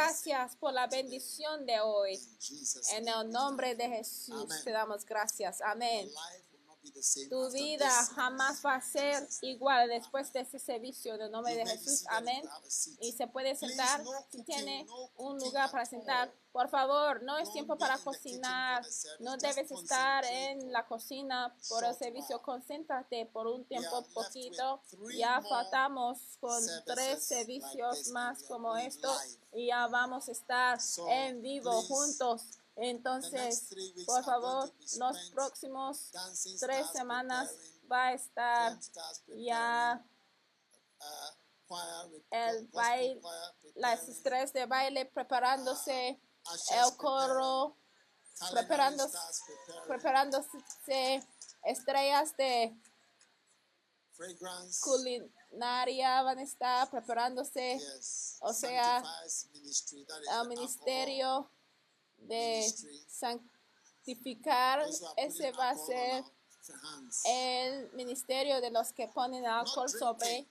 Gracias por la bendición de hoy. En el nombre de Jesús te damos gracias. Amén. Tu vida jamás va a ser igual después de ese servicio en el nombre de Jesús. Amén. Y se puede sentar. Si tiene un lugar para sentar, por favor, no es tiempo para cocinar. No debes estar en la cocina por el servicio. Concéntrate por un tiempo poquito. Ya faltamos con tres servicios más como esto y ya vamos a estar en vivo juntos. Entonces, por favor, los próximos tres semanas va a estar ya el baile, las estrellas de baile preparándose, el coro preparándose, preparándose estrellas de culinaria van a estar preparándose, o sea, el ministerio de santificar, ese va a ser el ministerio de los que ponen alcohol sobre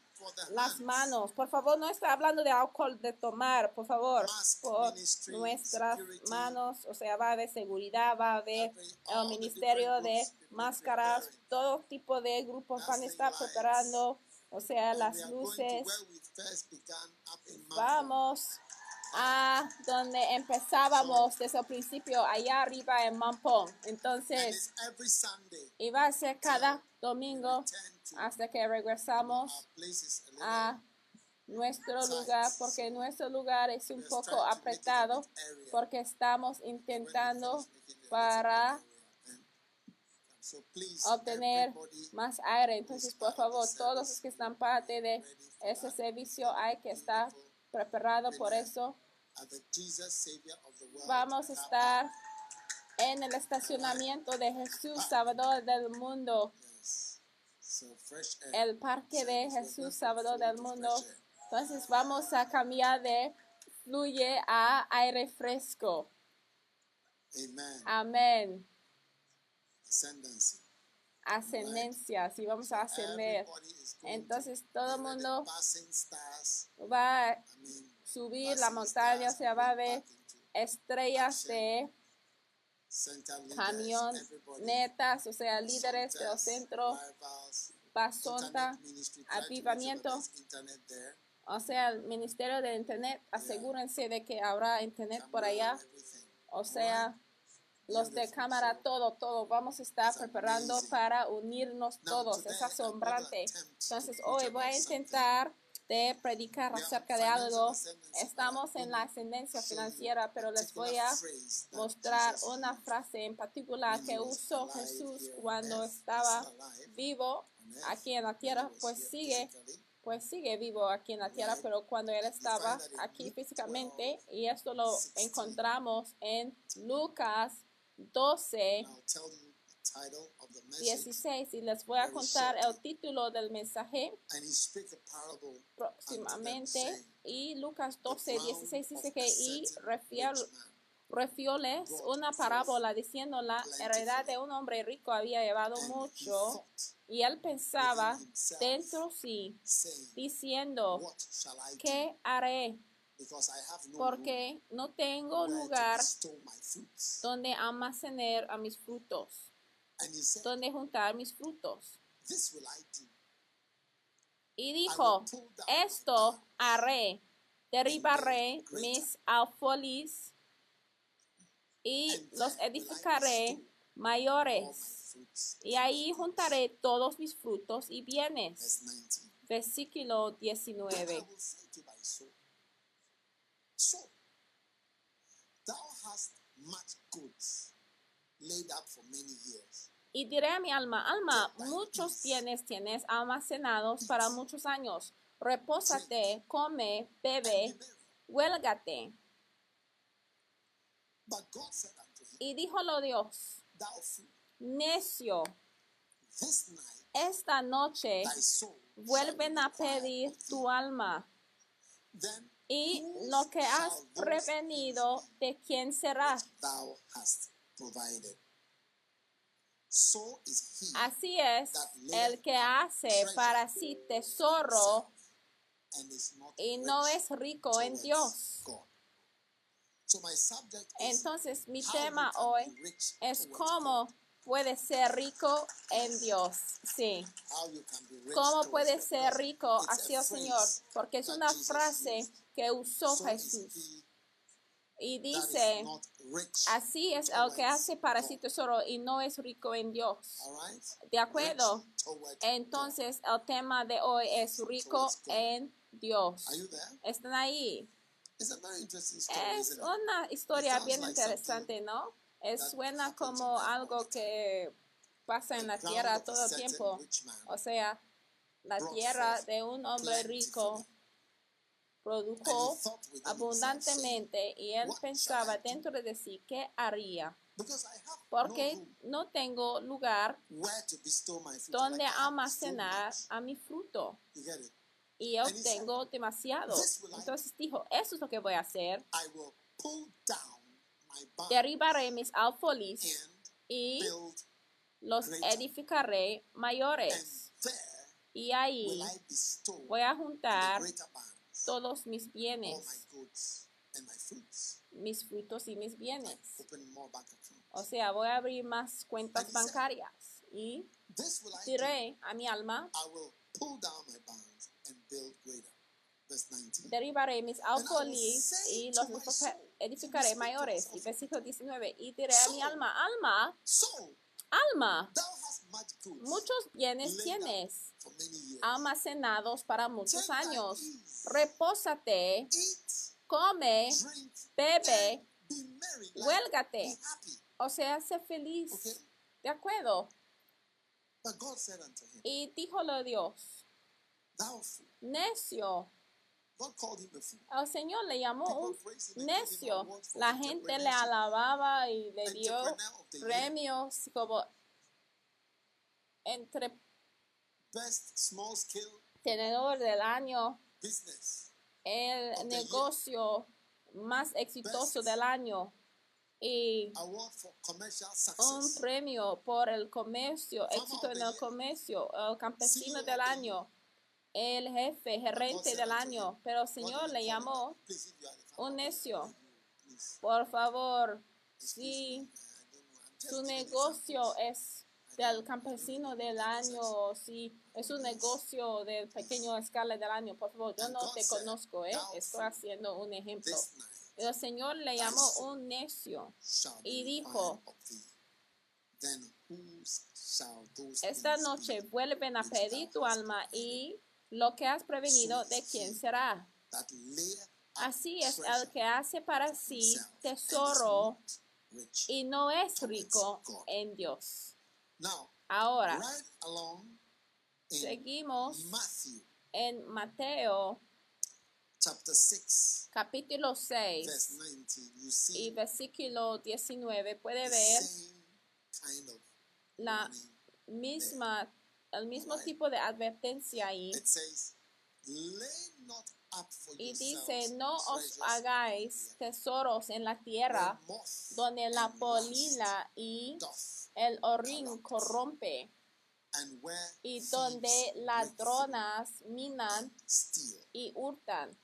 las manos. Por favor, no está hablando de alcohol de tomar, por favor, por nuestras manos, o sea, va a haber seguridad, va a haber el ministerio de máscaras, todo tipo de grupos van a estar preparando, o sea, las luces. Vamos a donde empezábamos desde el principio, allá arriba en Mampong. Entonces, iba a ser cada domingo hasta que regresamos a nuestro lugar, porque nuestro lugar es un poco apretado, porque estamos intentando para obtener más aire. Entonces, por favor, todos los que están parte de ese servicio hay que estar preparado por eso. Vamos a estar en el estacionamiento de Jesús, Salvador del mundo. El parque de Jesús, Salvador del mundo. Entonces vamos a cambiar de fluye a aire fresco. Amén. Ascendencia, si vamos a ascender. Entonces todo el mundo va a subir la montaña, o sea, va a haber estrellas de camionetas, o sea, líderes del centro, basonta, avivamiento, o sea, el Ministerio de Internet, asegúrense de que habrá Internet por allá, o sea, los de cámara, todo, todo. Vamos a estar preparando para unirnos todos. Es asombrante. Entonces, hoy voy a intentar de predicar acerca de algo. Estamos en la ascendencia financiera, pero les voy a mostrar una frase en particular que usó Jesús cuando estaba vivo aquí en la tierra, pues sigue pues sigue vivo aquí en la tierra, pero cuando él estaba aquí físicamente, y esto lo encontramos en Lucas 12, 16 y les voy a contar el título del mensaje. Próximamente. y Lucas 12, 16 dice que y refioles una parábola diciendo la heredad de un hombre rico había llevado mucho y él pensaba dentro sí diciendo ¿qué haré? Porque no tengo lugar donde almacenar a mis frutos, donde juntar mis frutos. Y dijo, esto haré, Derribaré mis alfolis y los edificaré mayores. Y ahí juntaré todos mis frutos y bienes. Verse 19. Versículo Then I 19. will say to thy soul, Soul, thou hast much goods laid up for many years. Y diré a mi alma, alma, muchos bienes tienes almacenados para muchos años. Repósate, come, bebe, huélgate. But God said unto him, Y díjolo Dios, necio, this night esta noche vuelven a pedir tu alma. Y lo que has prevenido, ¿de quién será? Así es, el que hace para sí tesoro y no es rico en Dios. Entonces mi tema hoy es cómo Puede ser rico en Dios. Sí. ¿Cómo puede ser rico It's hacia a el Señor? Porque es una frase que usó Jesús. Y dice, así es el que hace para sí tesoro y no es rico en Dios. ¿De acuerdo? Entonces el tema de hoy es rico en Dios. ¿Están ahí? Es una historia bien interesante, ¿no? Es suena como algo que pasa en la tierra todo el tiempo. O sea, la tierra de un hombre rico produjo abundantemente y él "What shall pensaba dentro de sí, ¿qué haría? Porque no tengo lugar donde almacenar a mi fruto. Y yo tengo demasiado. "This will I Entonces dijo, eso es lo que voy a hacer. Derribaré mis alfolis and y los edificaré mayores. Y ahí voy a juntar todos mis bienes, mis frutos y mis bienes. O sea, voy a abrir más cuentas bancarias. Y diré a mi alma, I will pull down my barns and build greater. Verse 19. Derribaré mis say y los edificaré mayores. Y versículo 19. Y diré a mi alma, alma, alma, muchos bienes tienes almacenados para muchos años. Repósate, come, bebe, huélgate. O sea, sé feliz. ¿De acuerdo? Y díjole Dios, necio. God called him a fool. El Señor le llamó un necio. La gente le alababa y le dio premios como entre tenedor del año, el negocio más exitoso del año. Y un premio por el comercio, éxito en el comercio, el campesino del año, el jefe, gerente del año, pero el Señor le llamó un necio. Por favor, si su negocio es del campesino del año, si es un negocio de pequeño escala del año, por favor, yo no te conozco, ¿eh? estoy haciendo un ejemplo. El Señor le llamó un necio y dijo, esta noche vuelven a pedir tu alma y lo que has prevenido, ¿de quién será? Así es el que hace para sí tesoro y no es rico en Dios. Ahora, seguimos en Mateo chapter 6, capítulo 6 verse 19, you y versículo 19 puede ver la misma, el mismo tipo de advertencia ahí. It says, lay not up for Y dice, no os hagáis tesoros en la tierra donde la polilla y el orín corrompe and where y donde ladronas minan steal. y hurtan.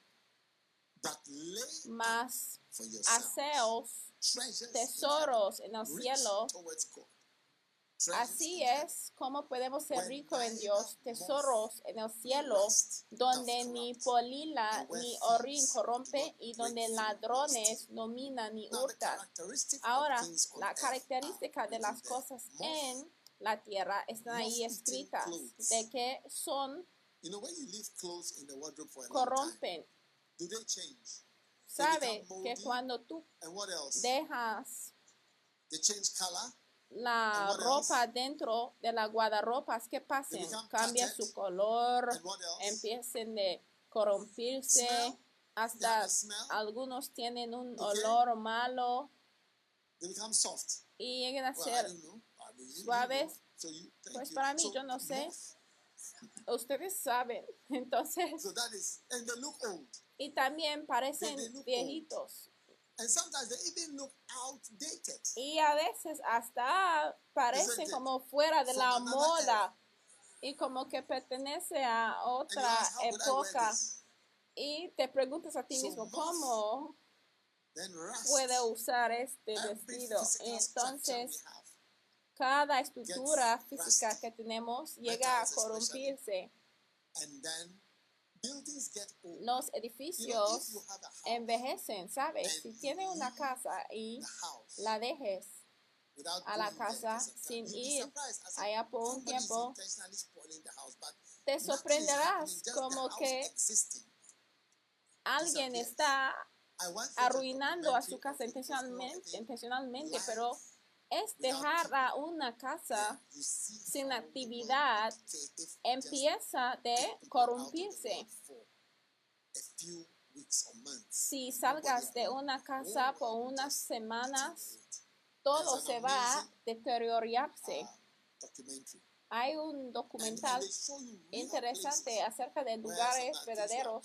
But lay up Mas haceos tesoros en el cielo Así es como podemos ser ricos en Dios, tesoros en el cielo, donde ni polila ni orín corrompe y donde ladrones no minan ni hurtan. Ahora, la característica de las cosas en la tierra están ahí escritas, de que son corrompen. Sabe que cuando tú dejas they change color. La ropa dentro de la guardarropas, ¿qué pasa? become Cambia su color, empiecen de corrompirse, Smell. Hasta algunos tienen un Okay. olor malo y llegan a Well, ser suaves. So you, Pues you. para mí, So yo no sé. ustedes saben. Entonces, So that is, and they look old. y también parecen They- they look viejitos. And sometimes they even look outdated. Y a veces hasta parecen como fuera de From la moda y como que pertenece a otra ask, época. Y te preguntas a ti So mismo, ¿cómo puede usar este vestido? Entonces, cada estructura física que tenemos llega a corrompirse. And then. Los edificios envejecen, ¿sabes? Si tienes una casa y la dejes a la casa sin ir allá por un tiempo, te sorprenderás como que alguien está arruinando a su casa intencionalmente, intencionalmente, pero es dejar a una casa sin actividad, empieza de corrompirse. Si salgas de una casa por unas semanas, todo se va a deteriorarse. Hay un documental interesante acerca de lugares verdaderos,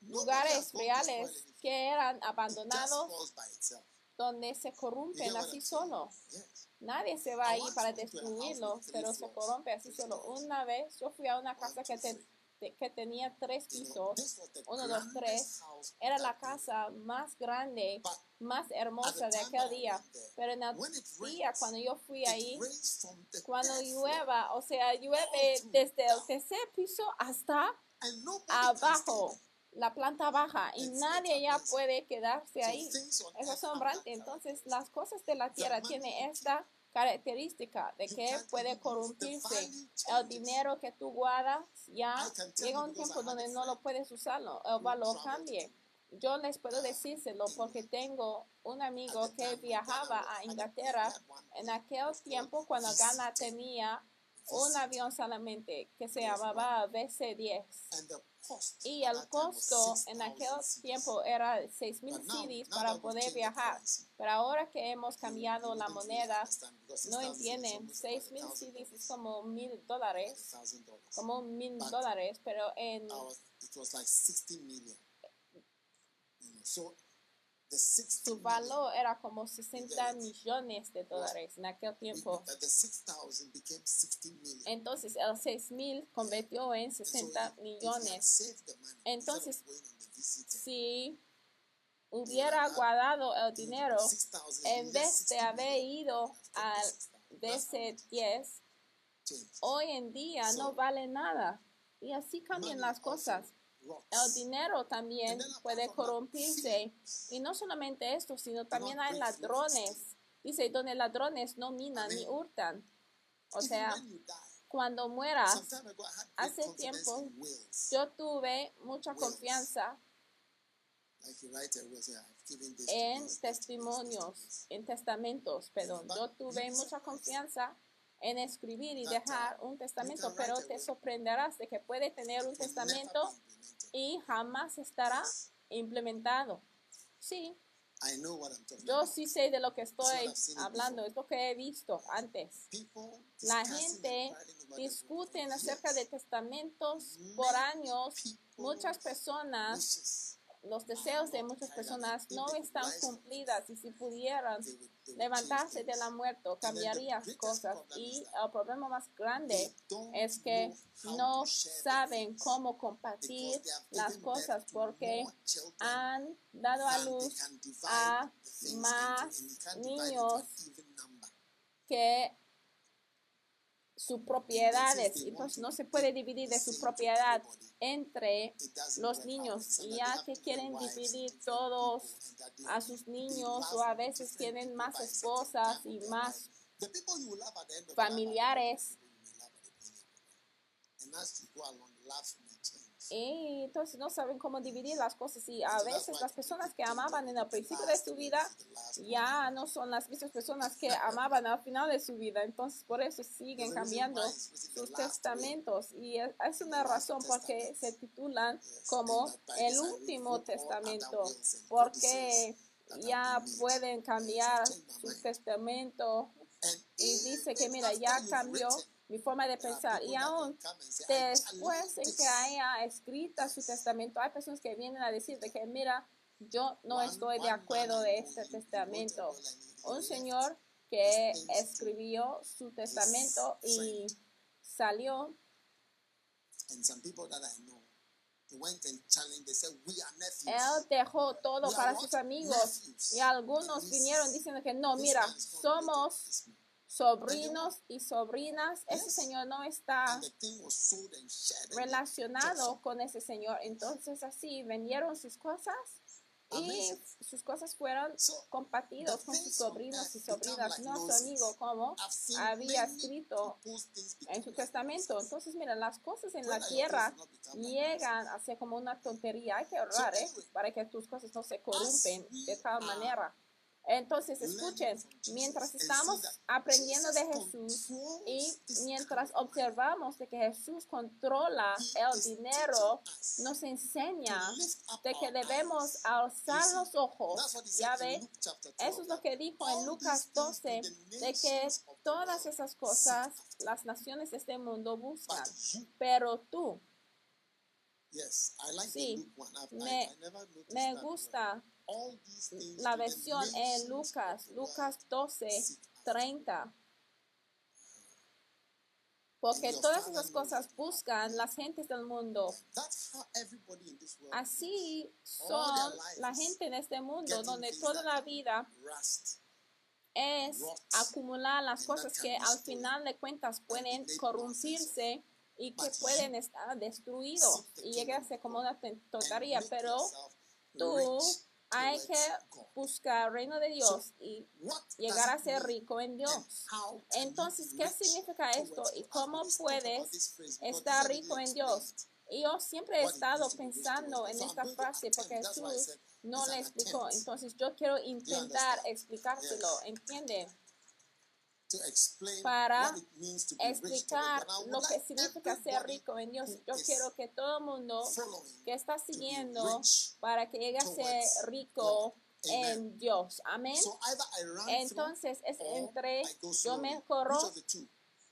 lugares reales que eran abandonados. Donde se corrompen así solo. Nadie se va ahí para went to a house destruirlo, with three pero se corrompe así solo. Una vez yo fui a una casa que, te- que tenía tres pisos. uno, dos, tres. Era la casa más grande, más hermosa de aquel día. Pero en el día cuando yo fui ahí, cuando llueva, o sea, llueve desde el tercer piso hasta abajo. La planta baja, y nadie ya puede quedarse ahí. Es asombrante. Entonces, las cosas de la tierra tienen esta característica de que puede corrompirse. El dinero que tú guardas ya llega un tiempo donde no lo puedes usarlo, el valor cambie. Yo les puedo decírselo porque tengo un amigo que viajaba a Inglaterra en aquel tiempo cuando Ghana VC10. tenía un VC10. avión solamente que se llamaba VC-10 And the cost y el costo en 6,000 aquel tiempo era 6 mil But now, cedis now para poder viajar. Pero ahora que hemos cambiado la moneda, no 6,000 entienden. almost about 6 mil $1,000. cedis es como mil dólares, $1,000. como un mil But dólares, pero en su valor era como 60 it? millones de dólares en aquel tiempo. the 6,000 became 60 million. Entonces el 6 mil convirtió en And so 60 if- if you had millones. Entonces, Si hubiera guardado el dinero 6,000 en vez de haber ido al That's DC10, hoy en día no vale nada. Y así cambian las cosas. El dinero también puede corrompirse. Y no solamente esto, sino también hay ladrones. Dice, donde ladrones no minan ni hurtan. O sea, cuando mueras, hace tiempo, yo tuve mucha confianza en testimonios, en testamentos, perdón. Yo tuve mucha confianza en escribir y dejar un testamento, pero te sorprenderás de que puede tener un testamento y jamás estará implementado. Sí, yo sí sé de lo que estoy hablando, es lo que he visto antes. La gente discute acerca de testamentos por años. Muchas personas los deseos de muchas personas no están cumplidas y si pudieran levantarse de la muerte cambiaría cosas. Y el problema más grande es que no saben cómo compartir las cosas porque han dado a luz a más niños que sus propiedades, entonces no se puede dividir de su propiedad entre los niños ya que quieren dividir todos a sus niños o a veces tienen más esposas y más familiares. Y entonces no saben cómo dividir las cosas. Y a veces las personas que amaban en el principio de su vida ya no son las mismas personas que amaban al final de su vida. Entonces por eso siguen cambiando sus testamentos. Y es una razón porque se titulan como el último testamento porque ya pueden cambiar su testamento. Y dice que mira ya cambió mi forma de pensar. Y aún después en que haya escrito su testamento, hay personas que vienen a decir de que, mira, yo no estoy de acuerdo de este testamento. Un señor que escribió su testamento y salió. Él dejó todo para sus amigos y algunos vinieron diciendo que no, mira, somos sobrinos y sobrinas, ese señor no está relacionado con ese señor. Entonces así vendieron sus cosas y sus cosas fueron compartidos con sus sobrinos y sobrinas, no su amigo, como había escrito en su testamento. Entonces, mira, las cosas en la tierra llegan a ser como una tontería. Hay que ahorrar, ¿eh? Para que tus cosas no se corrompen de tal manera. Entonces, escuchen, mientras estamos aprendiendo de Jesús y mientras observamos de que Jesús controla el dinero, nos enseña de que debemos alzar los ojos. Ya ve, eso es lo que dijo en Lucas 12, de que todas esas cosas las naciones de este mundo buscan, pero tú, sí, me, me gusta la versión en Lucas, Lucas 12, 30. Porque todas esas cosas buscan las gentes del mundo. Así son la gente en este mundo donde toda la vida es acumular las cosas que al final de cuentas pueden corrompirse y que pueden estar destruidos y llegarse como una tontería. Pero tú hay que buscar el reino de Dios y llegar a ser rico en Dios. Entonces, ¿qué significa esto y cómo puedes estar rico en Dios? Y yo siempre he estado pensando en esta frase porque Jesús no le explicó. Entonces, yo quiero intentar explicárselo. ¿Entiende? Para explicar lo que significa ser rico en Dios. Yo quiero que todo el mundo que está siguiendo para que llegue a ser rico en Dios. Amén. Entonces es entre yo me corro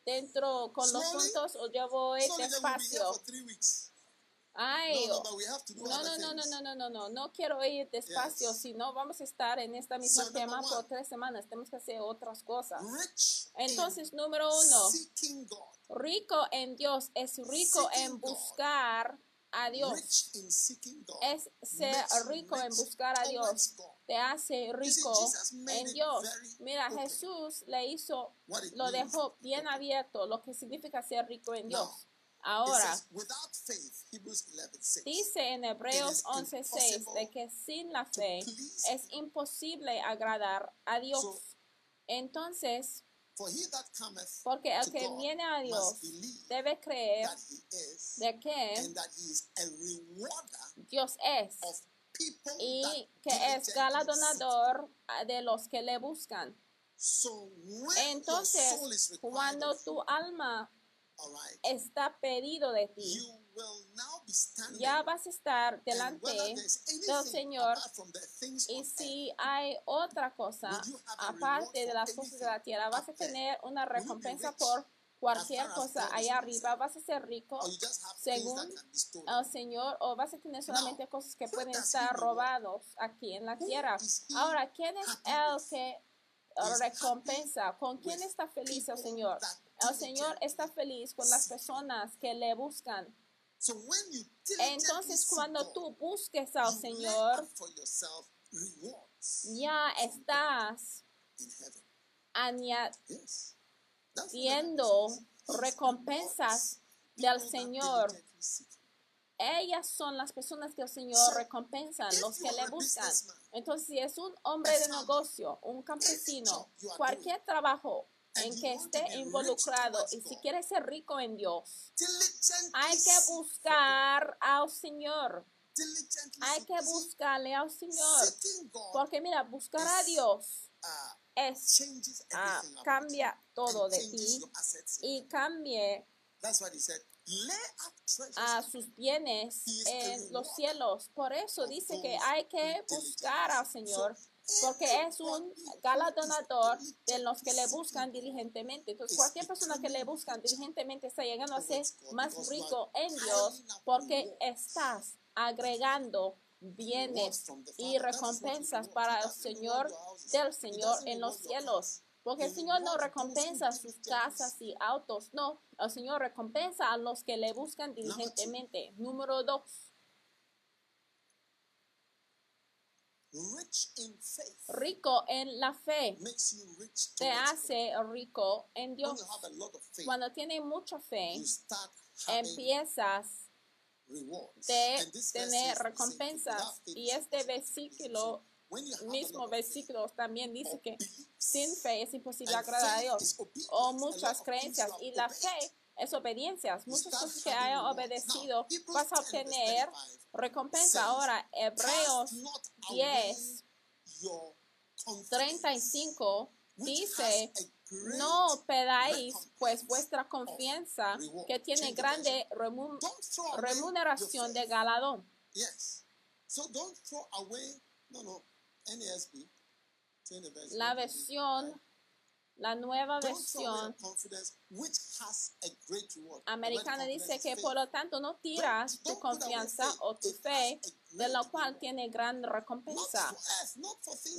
dentro con los puntos o yo voy despacio. Ay, no, no, no, no, no, no, no, no, no quiero ir despacio, si no vamos a estar en esta misma tema por tres semanas, tenemos que hacer otras cosas. Entonces, número uno, rico en Dios es rico en buscar a Dios. Es ser rico en buscar a Dios. Te hace rico en Dios. Mira, Jesús le hizo, lo dejó bien abierto, lo que significa ser rico en Dios. Ahora, dice en Hebreos 11:6 de que sin la fe es imposible agradar a Dios. Entonces, porque el que viene a Dios debe creer de que Dios es y que es galardonador de los que le buscan. Entonces, cuando tu alma está pedido de ti. Ya vas a estar delante del Señor y si hay otra cosa aparte de las cosas de la tierra, vas a tener una recompensa por cualquier cosa allá arriba, vas a ser rico según el Señor o vas a tener solamente cosas que pueden estar robados aquí en la tierra. Ahora, ¿quién es el que recompensa? ¿Con quién está feliz el Señor? El Señor está feliz con las personas que le buscan. Entonces, cuando tú busques al Señor, ya estás añadiendo recompensas del Señor. Ellas son las personas que el Señor recompensa, los que le buscan. Entonces, si es un hombre de negocio, un campesino, cualquier trabajo en que esté involucrado y si quiere ser rico en Dios, hay que buscar al Señor. Hay que buscarle al Señor. Porque mira, buscar a Dios uh, es ah, cambia todo de ti y cambie a sus bienes en los cielos. Por eso dice que hay que buscar al Señor, porque es un galardonador de los que le buscan diligentemente. Entonces, cualquier persona que le buscan diligentemente está llegando a ser más rico en Dios, porque estás agregando bienes y recompensas para el Señor del Señor en los cielos. Porque el Señor no recompensa sus casas y autos, no. El Señor recompensa a los que le buscan diligentemente. Número dos, Rich in faith rico en la fe. makes you rich Te hace rico en Dios. you have a lot of faith, Cuando tienes mucha fe, you start having empiezas de tener recompensas. Y este versículo, mismo versículo también dice que sin fe es imposible agradar a Dios. O muchas creencias. Y la fe es obediencias. You Muchas cosas que rewards. obedecido, vas a 10 verse obtener 35 recompensa. Ahora, Hebreos Cast not 10, away your confidence, 35 which dice, no pedáis pues vuestra confianza que tiene grande remuneración de faith. galardón. Yes. So don't throw away. No, no. NASB. change the verse, La versión? La nueva versión confidence, which has a great reward. The word americana dice que por lo tanto no tiras tu confianza o tu fe de lo great cual tiene gran recompensa.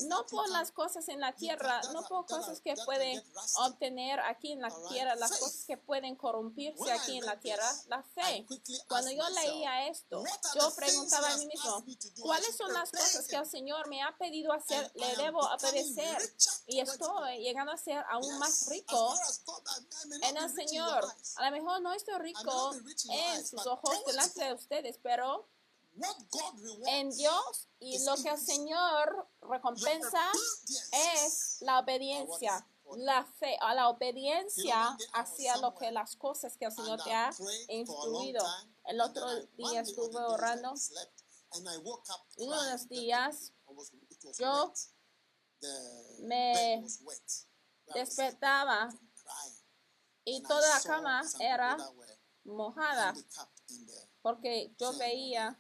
No por las cosas en la tierra, no por cosas que pueden obtener aquí en la tierra, las cosas que pueden corrompirse aquí en la tierra, la fe. Cuando yo leía esto, yo preguntaba a mí mismo, ¿cuáles son las cosas que el Señor me ha pedido hacer? Le debo obedecer. Y estoy llegando a ser aún más rico en el Señor. A lo mejor no estoy rico en sus ojos delante de ustedes, pero en Dios y lo que el. Señor recompensa es la obediencia, la fe, a la obediencia hacia lo que las cosas que el Señor te ha instruido. El otro día estuve orando. slept, and I woke up Uno de crying. los The- días yo me despertaba y toda la cama era mojada porque yo veía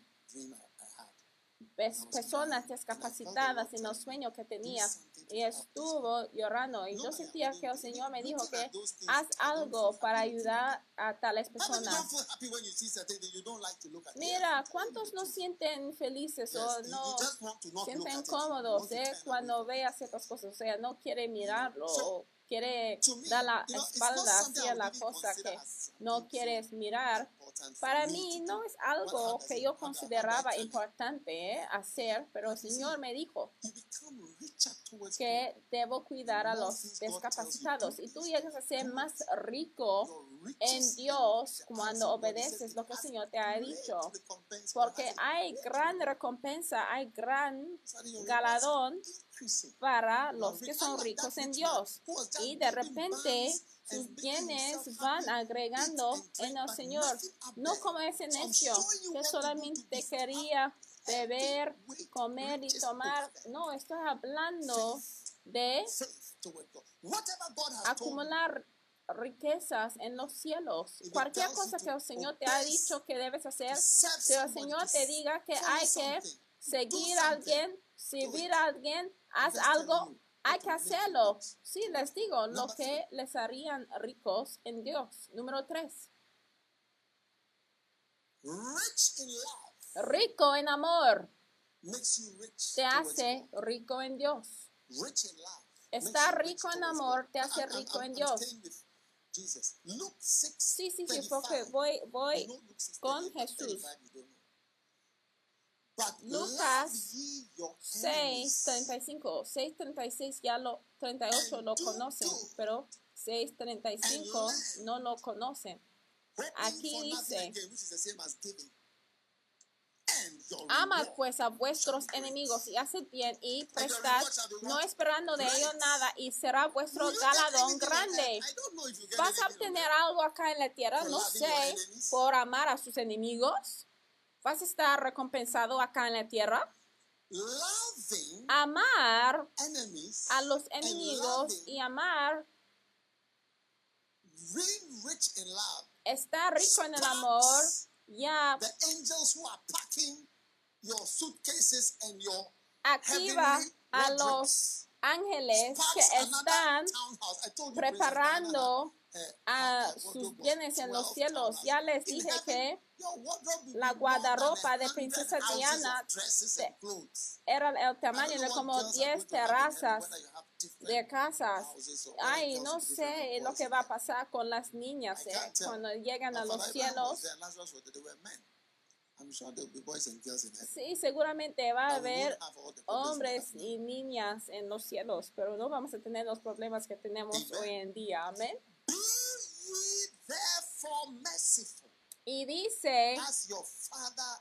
personas discapacitadas en los sueños que tenía y estuvo llorando. Y yo sentía que el Señor me dijo que haz algo para ayudar a tales personas. Mira, ¿cuántos no sienten felices o no sienten cómodos eh, cuando from it. vea ciertas cosas? O sea, no quiere mirarlo quiere dar la espalda hacia la cosa que no quieres mirar. Para mí no es algo que yo consideraba importante eh, hacer, pero el Señor me dijo que debo cuidar a los discapacitados y tú llegas a ser más rico en Dios cuando obedeces lo que el Señor te ha dicho. Porque hay gran recompensa, hay gran galardón. Para los que son ricos en Dios. Y de repente sus bienes van agregando drink, en el Señor. No como ese necio que solamente quería beber, with comer y tomar. No, estoy hablando de acumular riquezas en los cielos. Cualquier cosa que el Señor te ha dicho que debes hacer, si el Señor te diga que hay que seguir a alguien, servir a alguien, haz algo, hay que hacerlo. Sí, les digo, lo que les harían ricos en Dios. Número tres, rico en amor, te hace rico en Dios. Estar rico en amor te hace rico en Dios. staying with Jesus. Luke 6, Sí, sí, sí, 35. porque voy, voy know Luke 6, con 35, Jesús. 35, you don't know. But Lucas love ye your 6.35. 6.36 ya lo, 38 lo conocen, pero 6.35 no lo conocen. Aquí dice, Amad pues a vuestros enemigos y haced bien y prestad, no esperando de ello nada, y será vuestro on grande. ¿Vas a obtener algo acá en la tierra? No sé, por amar a sus enemigos. ¿Vas a estar recompensado acá en la tierra? Amar a los enemigos y amar está rico en el amor. Ya the angels who are packing your suitcases and your activa a los ángeles que están preparando a uh, uh, sus wardrobe was bienes en los 12 cielos. Ya les dije que la guardarropa de Princesa Diana era el tamaño de como girls are 10 going to have in heaven, terrazas de casas. Ay, no sé lo que va a pasar con las niñas eh, cuando llegan a los cielos. there, Lazarus was there, they were men. I'm sure there will be boys and girls in heaven. Sí, seguramente va a haber hombres y niñas en los cielos, pero no vamos a tener los problemas que tenemos hoy en día. Amén. Y dice,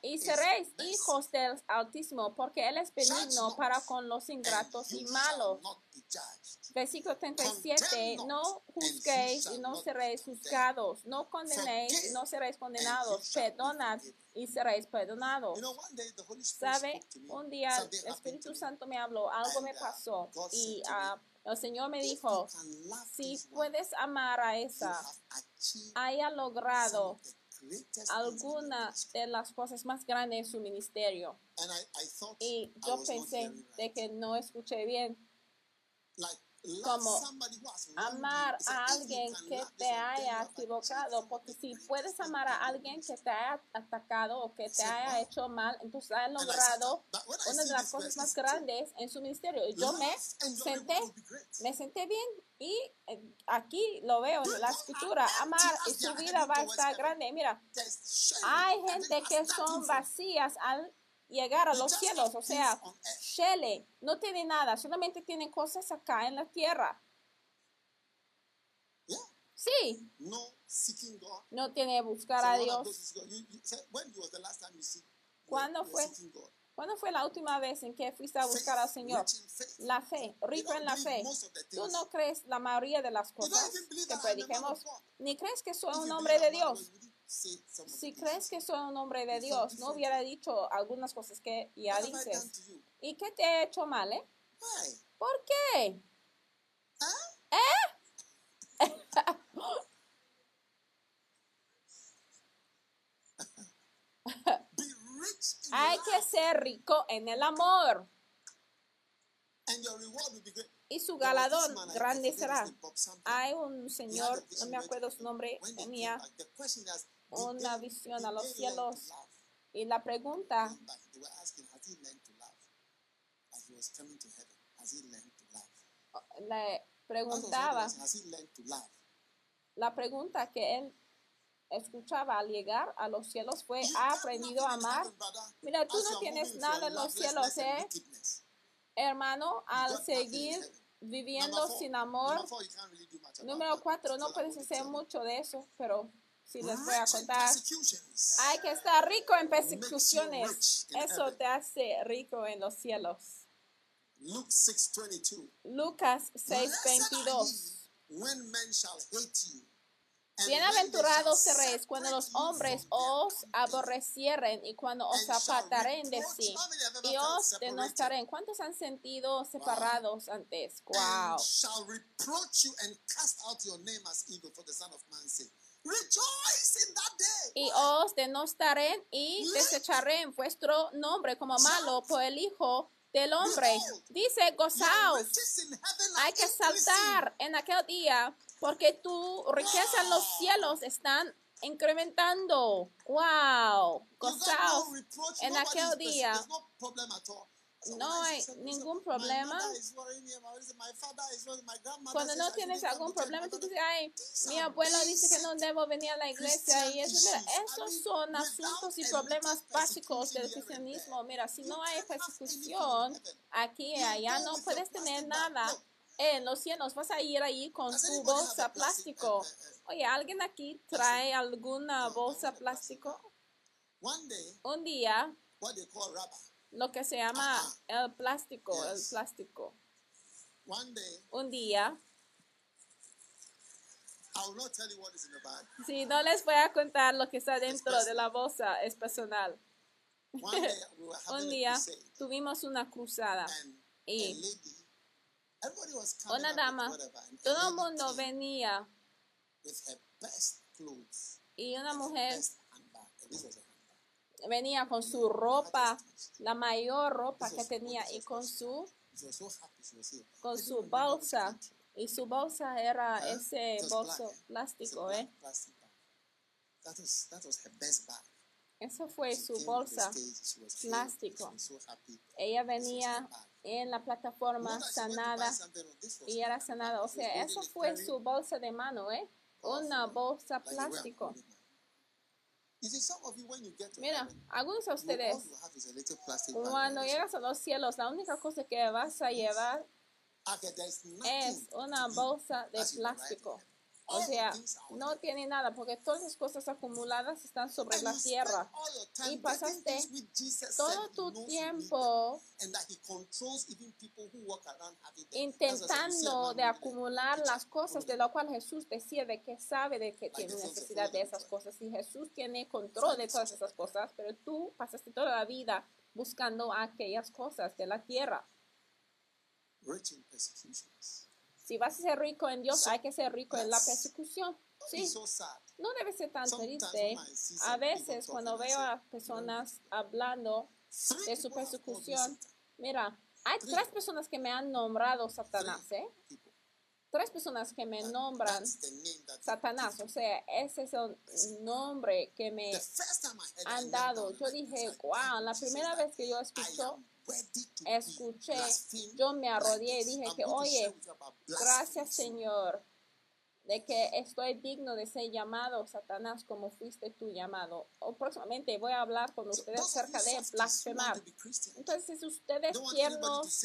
y is seréis hijos del Altísimo, porque Él es benigno para con los ingratos y malos. Versículo 37, Condemn no juzguéis y no seréis juzgados, no condenéis y no seréis condenados, perdonad y seréis perdonados. ¿Sabe? Un día el Espíritu. Santo me habló, algo me uh, pasó. Y ah, el Señor me dijo, si puedes amar a esa, haya logrado alguna de las cosas más grandes en su ministerio. Y yo pensé de que no escuché bien. Like, como amar a "If you alguien que te haya equivocado, porque si puedes amar a alguien que ministry." te haya atacado o que te haya hecho mal, entonces has logrado "But when I una de las cosas más grandes en su ministerio. Y yo me senté, me senté bien y eh, aquí lo veo en la escritura, amar y su vida va a estar grande. Mira, hay gente que son vacías al llegar a los cielos, o sea. Shele no tiene nada, solamente tiene cosas acá en la tierra. Sí, No tiene buscar a Dios. ¿Cuándo fue? ¿Cuándo fue la última vez en que fuiste a buscar al Señor? La fe, rico en la fe. Tú no crees la mayoría de las cosas que prediquemos, ni crees que soy un hombre de Dios. Si crees que soy un hombre de Dios, no hubiera dicho algunas cosas que ya dices. ¿Y qué te he hecho mal, eh? Why? ¿Por qué? Huh? ¿Eh? Hay que ser rico en el amor y su I grande será. Hay un señor, no me acuerdo su nombre, tenía una visión a los cielos. y la pregunta, Came back, They were asking, has he learned to love? As he was coming to heaven, has he learned to love? le preguntaba, la pregunta que él escuchaba al llegar a los cielos fue, ¿ha aprendido a amar? Mira, tú no tienes nada en los cielos, ¿eh? Hermano, al seguir viviendo sin amor, número cuatro, no puedes hacer mucho de eso, pero si les voy a contar, hay que estar rico en persecuciones. Eso te hace rico en los cielos. Luke 6:22. Lucas Blessed are 6:22. ye when men shall hate you. and when they Bienaventurados seréis cuando los hombres os aborrecieren y cuando os apartaren de sí y os denostaren. ¿Cuántos han sentido separados antes? Wow. Y os denostaren y desecharé en vuestro nombre como malo por el Hijo del Hombre. Dice, gozaos. Hay que saltar en aquel día porque tu riqueza en los cielos están incrementando. Wow. Gozaos en aquel día. No hay ningún "My problema. Cuando no tienes algún problema, tú dices, ay, mi abuelo dice que no debo venir a la iglesia y eso, mira, issues. son asuntos y problemas básicos del cristianismo. Mira, si no hay persecución aquí y allá, no puedes tener nada. En los cielos vas a ir ahí con tu bolsa plástico. Oye, ¿alguien aquí trae alguna bolsa plástico? Un día, lo que se llama el plástico, el plástico. Un día, si no les voy a contar lo que está dentro de la bolsa, es personal. Un día tuvimos una cruzada. Y una dama, todo el mundo venía y una mujer venía con su ropa, la mayor ropa que tenía y con su con su bolsa y su bolsa era ese bolso plástico, ¿eh? Eso fue su bolsa. plástico. Ella venía en la plataforma sanada y era sanada. O sea, it fue su bolsa de mano, ¿eh? Una bolsa plástico. Mira, algunos de ustedes, cuando llegas a los cielos, la única cosa que vas a llevar nothing es una bolsa de plástico. O sea, no tiene nada porque todas las cosas acumuladas están sobre And la tierra. Y pasaste Todo tu tiempo intentando de acumular las cosas de lo cual Jesús decía de que sabe de que tiene necesidad de esas cosas y Jesús tiene control de todas esas cosas, pero tú pasaste toda la vida buscando aquellas cosas de la tierra. rich in persecutions. Si vas a ser rico en Dios, So, hay que ser rico en la persecución. Sí, so no debe ser tan triste. A veces cuando veo a personas hablando de su persecución, mira, hay tres personas que me han nombrado Satanás, ¿eh? Tres personas que me nombran Satanás, o sea, ese es el nombre que me han dado. Yo dije, wow, la primera vez que yo escucho, escuché, yo me arrodillé y dije que, oye, gracias. Señor, de que estoy digno de ser llamado Satanás como fuiste tú llamado. O próximamente voy a hablar con ustedes acerca de blasfemar. Entonces, ustedes anybody to tiernos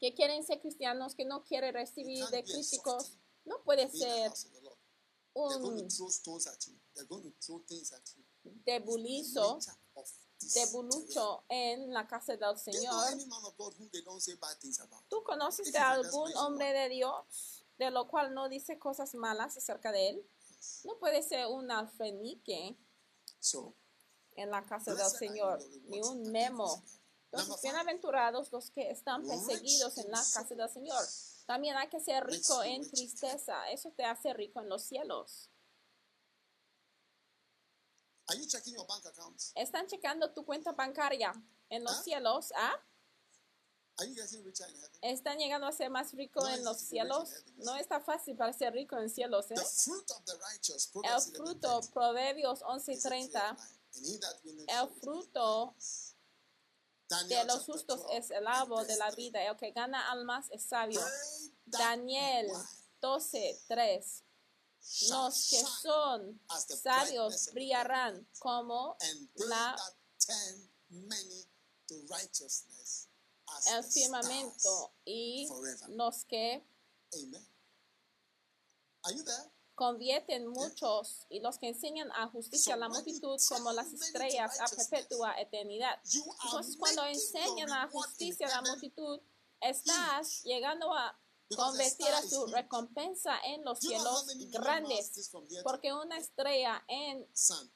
que quieren ser cristianos, que no quieren recibir de críticos, no puede ser un debulizo, This debulucho en la casa del Señor. ¿Tú de can just algún hombre de Dios de lo cual no dice cosas malas acerca de él? No puede ser un alfenique en la casa del Señor, ni un memo. Entonces, bienaventurados los que están perseguidos en la casa del Señor. También hay que ser rico en tristeza. Eso te hace rico en los cielos. Are you checking your bank accounts? Están checando tu cuenta bancaria en los ¿Ah? cielos. ¿ah? Are you getting richer in heaven? Están llegando a ser más rico No en los cielos. heaven, No está fácil para ser rico en cielos. ¿eh? The fruit of the righteous, El Proverbs 11, fruto, 30, Proverbios is a tree of 11:30, life, and he that winneth el fruto de los justos 12, es el árbol de la 3. vida. El que gana almas es sabio. Daniel you 12:3. Los que son sabios brillarán como la, el firmamento y los que convierten muchos y los que enseñan a justicia a la multitud como las estrellas a perpetua eternidad. Entonces cuando enseñan a justicia a la multitud, estás llegando a because the convertir a star is su recompensa en los cielos grandes, porque una estrella en sun?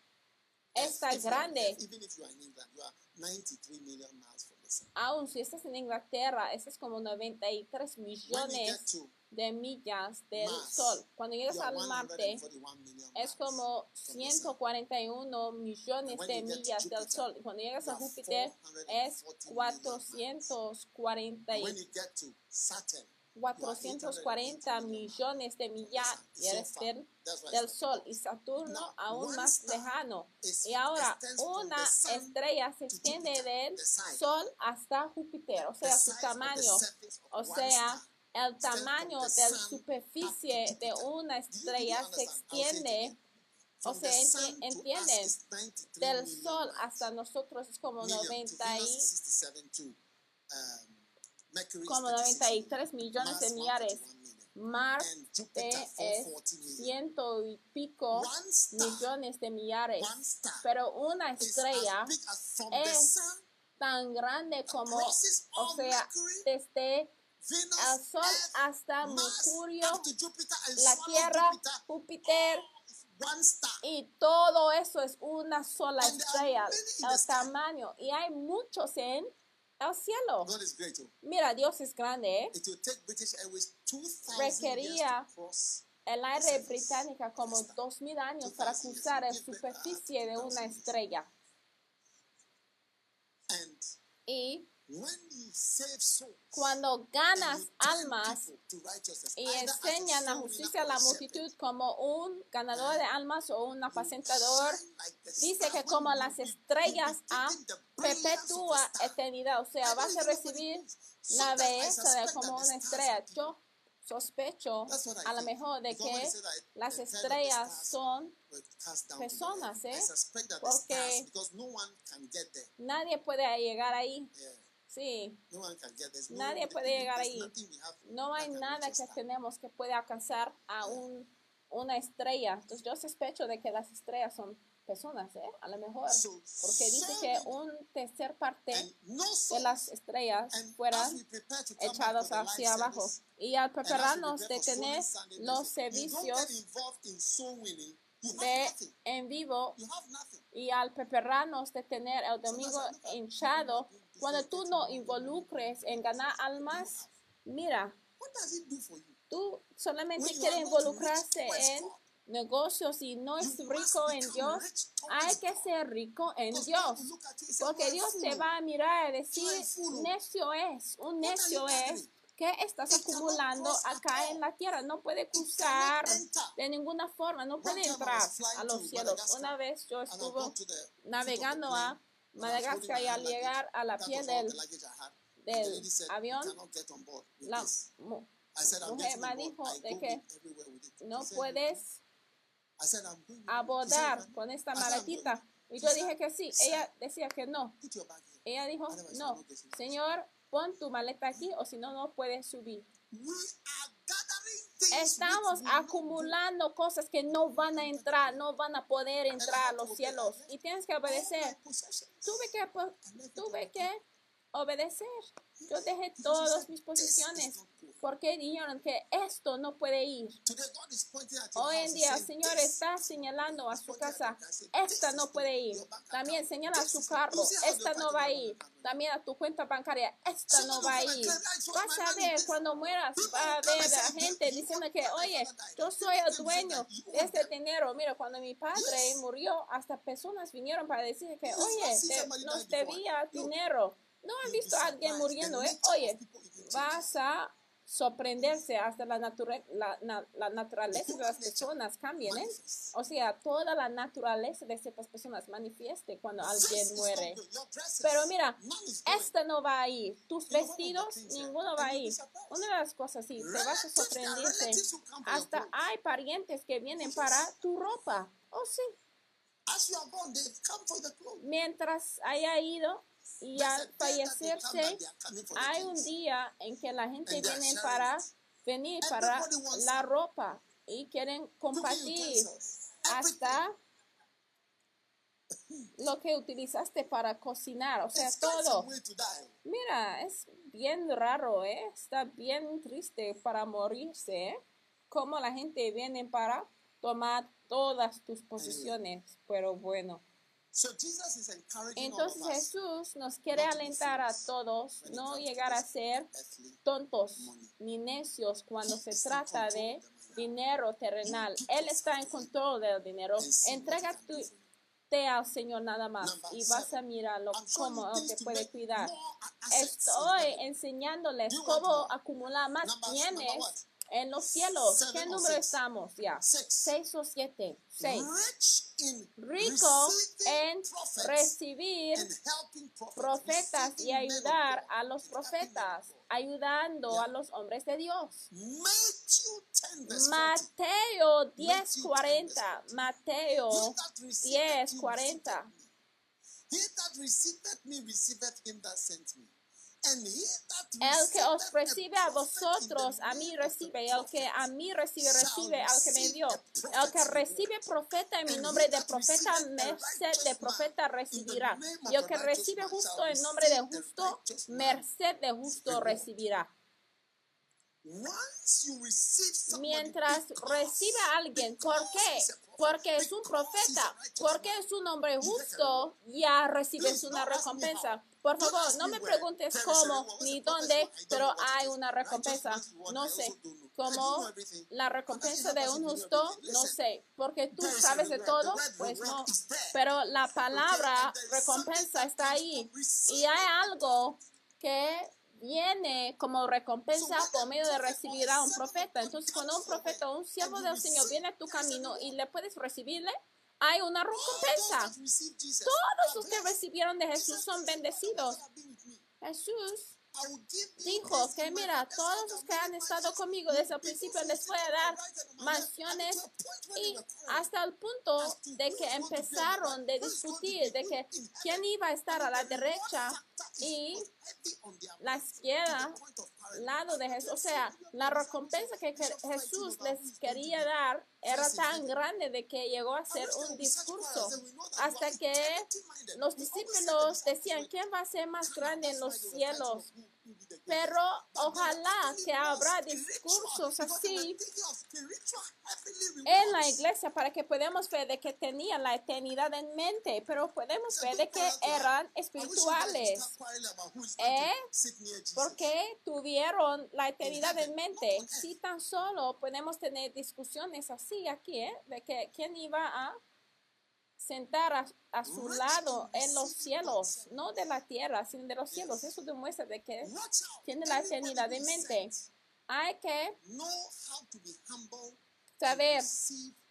esta grande, Even if you are in England, you are 93 million miles from the sun. aun si estás en Inglaterra, eso es como 93 When you millones de millas del sol. Cuando llegas al Marte, 141 million es como from the sun. 141 millones de millas del sol. Y cuando llegas a Júpiter, es 440 million miles. 440 And when you get to Saturn, 440 millones de millares del, del Sol y Saturno aún más lejano. Y ahora una estrella se extiende del Sol hasta Júpiter, o sea, su tamaño, o sea, el tamaño de la superficie de una estrella se extiende. o sea, entienden, del Sol hasta nosotros es como 90 y, como 93 millones de millares. Marte es ciento y pico millones de millares. Pero una estrella es tan grande como, o sea, desde el Sol hasta Mercurio, la Tierra, Júpiter, y todo eso es una sola estrella, el tamaño. Y hay muchos en el cielo. Mira, Dios es grande. ¿eh? Requería el aire británica como dos mil años para cruzar la superficie de una estrella. Y cuando ganas almas y enseñan la justicia a la multitud como un ganador de almas o un apacentador, dice que como las estrellas a perpetua eternidad, o sea, vas a recibir la belleza de como una estrella. Yo sospecho a lo mejor de que las estrellas son personas, ¿eh? Porque nadie puede llegar ahí. Sí. Nadie puede llegar ahí. No hay nada que tenemos que pueda alcanzar a un, una estrella. Entonces yo sospecho de que las estrellas son personas, ¿eh? A lo mejor. Porque dice que un tercer parte de las estrellas fueran echados hacia abajo. Y al prepararnos de tener los servicios de en vivo y al prepararnos de tener el domingo hinchado, cuando tú no involucres en ganar almas, mira, tú solamente quieres involucrarse en negocios y no es rico en Dios, hay que ser rico en Dios. Porque Dios te va a mirar y decir, necio es, un necio es que estás acumulando acá en la tierra. No puede cruzar de ninguna forma, no puede entrar a los cielos. Una vez yo estuve navegando a Madagascar y al llegar a la piel del, del avión, la mujer me dijo de que no puedes abordar con esta maletita. Y yo dije que sí. Ella decía que no. Ella dijo, no, Señor, pon tu maleta aquí o si no, no puedes subir. Estamos acumulando cosas que no van a entrar, no van a poder entrar a los cielos. Y tienes que obedecer. Tuve que, tuve que obedecer. Yo dejé todas mis posiciones porque dijeron que esto no puede ir. Hoy en día el Señor está señalando a su casa, esta no puede ir. También señala a su carro, esta no va a ir. También a tu cuenta bancaria, esta no va a ir. Vas a ver cuando mueras, va a ver a gente diciendo que, oye, yo soy el dueño de este dinero. Mira, cuando mi padre murió, hasta personas vinieron para decir que, oye, nos debía dinero. No han visto a alguien muriendo, ¿eh? Oye, vas a sorprenderse hasta la, la, la, naturaleza de las personas cambien, ¿eh? O sea, toda la naturaleza de ciertas personas manifieste cuando alguien muere. Pero mira, esta no va a ir. Tus vestidos, ninguno va a ir. Una de las cosas, sí, te vas a sorprenderse. Hasta hay parientes que vienen para tu ropa. Oh, sí. Mientras haya ido, y al fallecerse hay un día en que la gente viene para venir para la ropa y quieren compartir hasta lo que utilizaste para cocinar, o sea, todo. Mira, es bien raro, ¿eh? Está bien triste para morirse, ¿eh? Como la gente viene para tomar todas tus posiciones, pero bueno. Entonces Jesús nos quiere alentar a todos no llegar a ser tontos ni necios cuando se trata de dinero terrenal. Él está en control del dinero. Entrega tu, al Señor nada más y vas a mirarlo cómo te puede cuidar. Estoy enseñándoles cómo acumular más bienes? En los cielos. Seven ¿Qué número six? estamos ya? Six. Seis o siete. Seis. Rich in Rico en recibir profetas y ayudar a los profetas, ayudando Yeah. a los hombres de Dios. Matthew 10 verse 40. Mateo Matthew 10:40. 10, Mateo He that receiveth me 10:40. receiveth me. He that receiveth me receiveth him that sent me. El que os recibe a vosotros, a mí recibe, el que a mí recibe, recibe al que me a El que recibe profeta en mi nombre de profeta, merced de profeta recibirá. Y el que recibe justo en nombre de justo, merced de justo recibirá. Mientras recibe a alguien, ¿por qué? Porque es un profeta, porque es un hombre justo, ya recibes una recompensa. Por favor, no me preguntes cómo ni dónde, pero hay una recompensa. No sé. everything. la recompensa de un justo, no sé. Porque tú sabes de todo, pues no. Pero la palabra recompensa está ahí. Y hay algo que viene como recompensa por medio de recibir a un profeta. Entonces, cuando un profeta o un siervo del Señor viene a tu camino y le puedes recibirle, hay una recompensa. Todos los que recibieron de Jesús son bendecidos. "Whoever have been with me, Jesús dijo que mira, todos los que han estado conmigo desde el principio les voy a dar mansiones y hasta el punto de que empezaron de discutir de que quién iba a estar a la derecha y la izquierda. Lado de Jesús. O sea, la recompensa que Jesús les quería dar era tan grande de que llegó a ser un discurso hasta que los discípulos decían, ¿quién va a ser más grande en los cielos? Pero ojalá que habrá discursos así en la iglesia para que podamos ver de que tenían la eternidad en mente, pero podemos ver de que eran espirituales, ¿eh? porque tuvieron la eternidad en mente. Si tan solo podemos tener discusiones así aquí, ¿eh? de que quién iba a sentar a, a su lado en los cielos, no de la tierra, sino de los cielos. Eso demuestra de que tiene la eternidad en is mente. Hay que know how to be humble and saber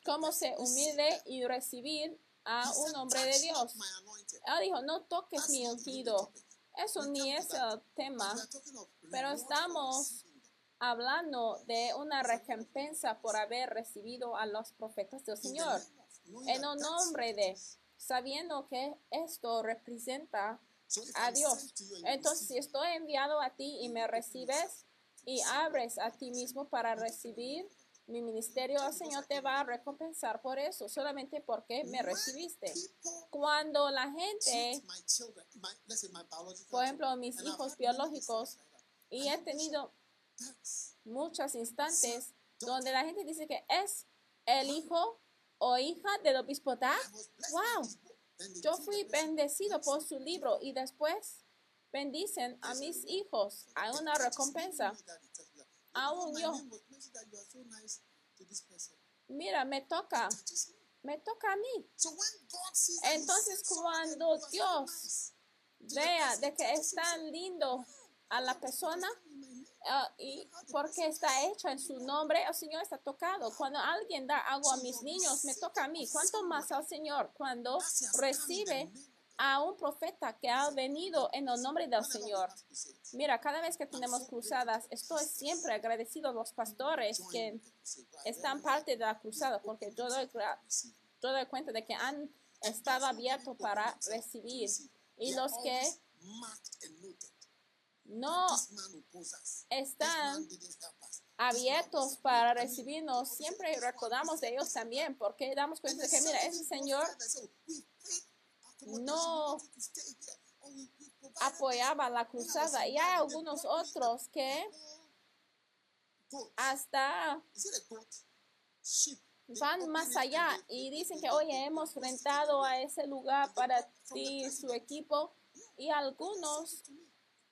cómo se humilde y recibir a un hombre de "Touch Dios. not my anointed." Él dijo, no toques mi ungido. Eso ni es el tema, pero estamos hablando de una recompensa por haber recibido a los profetas del Señor. En that's nombre de, sabiendo que esto representa a Dios. Entonces, si estoy enviado a ti y me recibes y abres a ti mismo para recibir mi ministerio, el Señor te va a recompensar por eso, solamente porque me recibiste. Cuando la gente, por ejemplo, mis hijos biológicos, y he tenido muchos instantes donde la gente dice que es el hijo o hija blessed by wow, yo fui bendecido por su libro y después bendicen a mis hijos. Hay una recompensa. Aún yo. Mira, me toca, me toca a mí. Entonces, cuando Dios Vea de que es tan lindo a la persona ah, y porque está hecho en su nombre, el Señor está tocado. Cuando alguien da algo a mis niños, me toca a mí. ¿Cuánto más al Señor cuando recibe a un profeta que ha venido en el nombre del Señor? Mira, cada vez que tenemos cruzadas, estoy siempre agradecido a los pastores que están parte de la cruzada, porque yo doy, yo doy cuenta de que han estado abiertos para recibir. Y los que no están abiertos para recibirnos, siempre recordamos de ellos también, porque damos cuenta de que, mira, ese Señor no apoyaba la cruzada y hay algunos otros que hasta van más allá y dicen que, oye, hemos rentado a ese lugar para ti su equipo. Y algunos,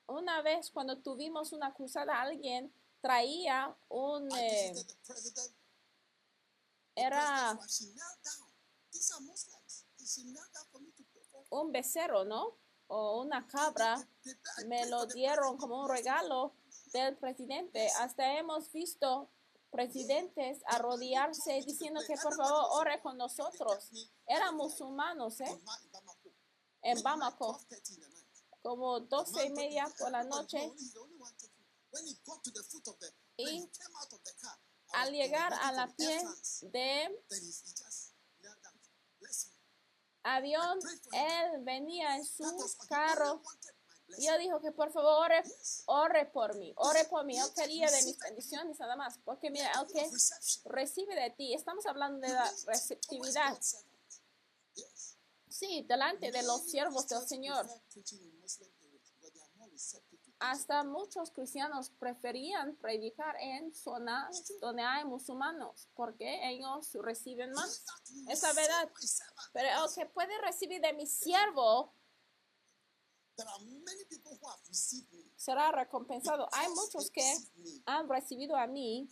una vez cuando tuvimos una cruzada, alguien traía un... eh, era un becerro, ¿no? O una cabra, me lo dieron como un regalo del presidente. Hasta hemos visto presidentes arrodillarse diciendo que por favor ore con nosotros. Eran musulmanos, ¿eh? En Bamako, como The doce y man media por la noche. Y al llegar a la pie de avión, él venía en su carro. Yo dijo que por favor ore, ore por mí, ore por mí. Yo quería de mis bendiciones nada más, porque mira, aunque recibe de ti, estamos hablando de la receptividad. Sí, delante de los siervos del Señor. prefer preaching in Muslim areas, but they are more receptive to teaching. Hasta muchos cristianos preferían predicar en zonas donde hay musulmanos, porque ellos reciben más. Yes, that you Es la receive verdad. Pero que puede recibir de mi siervo será recompensado. Hay muchos que han recibido a mí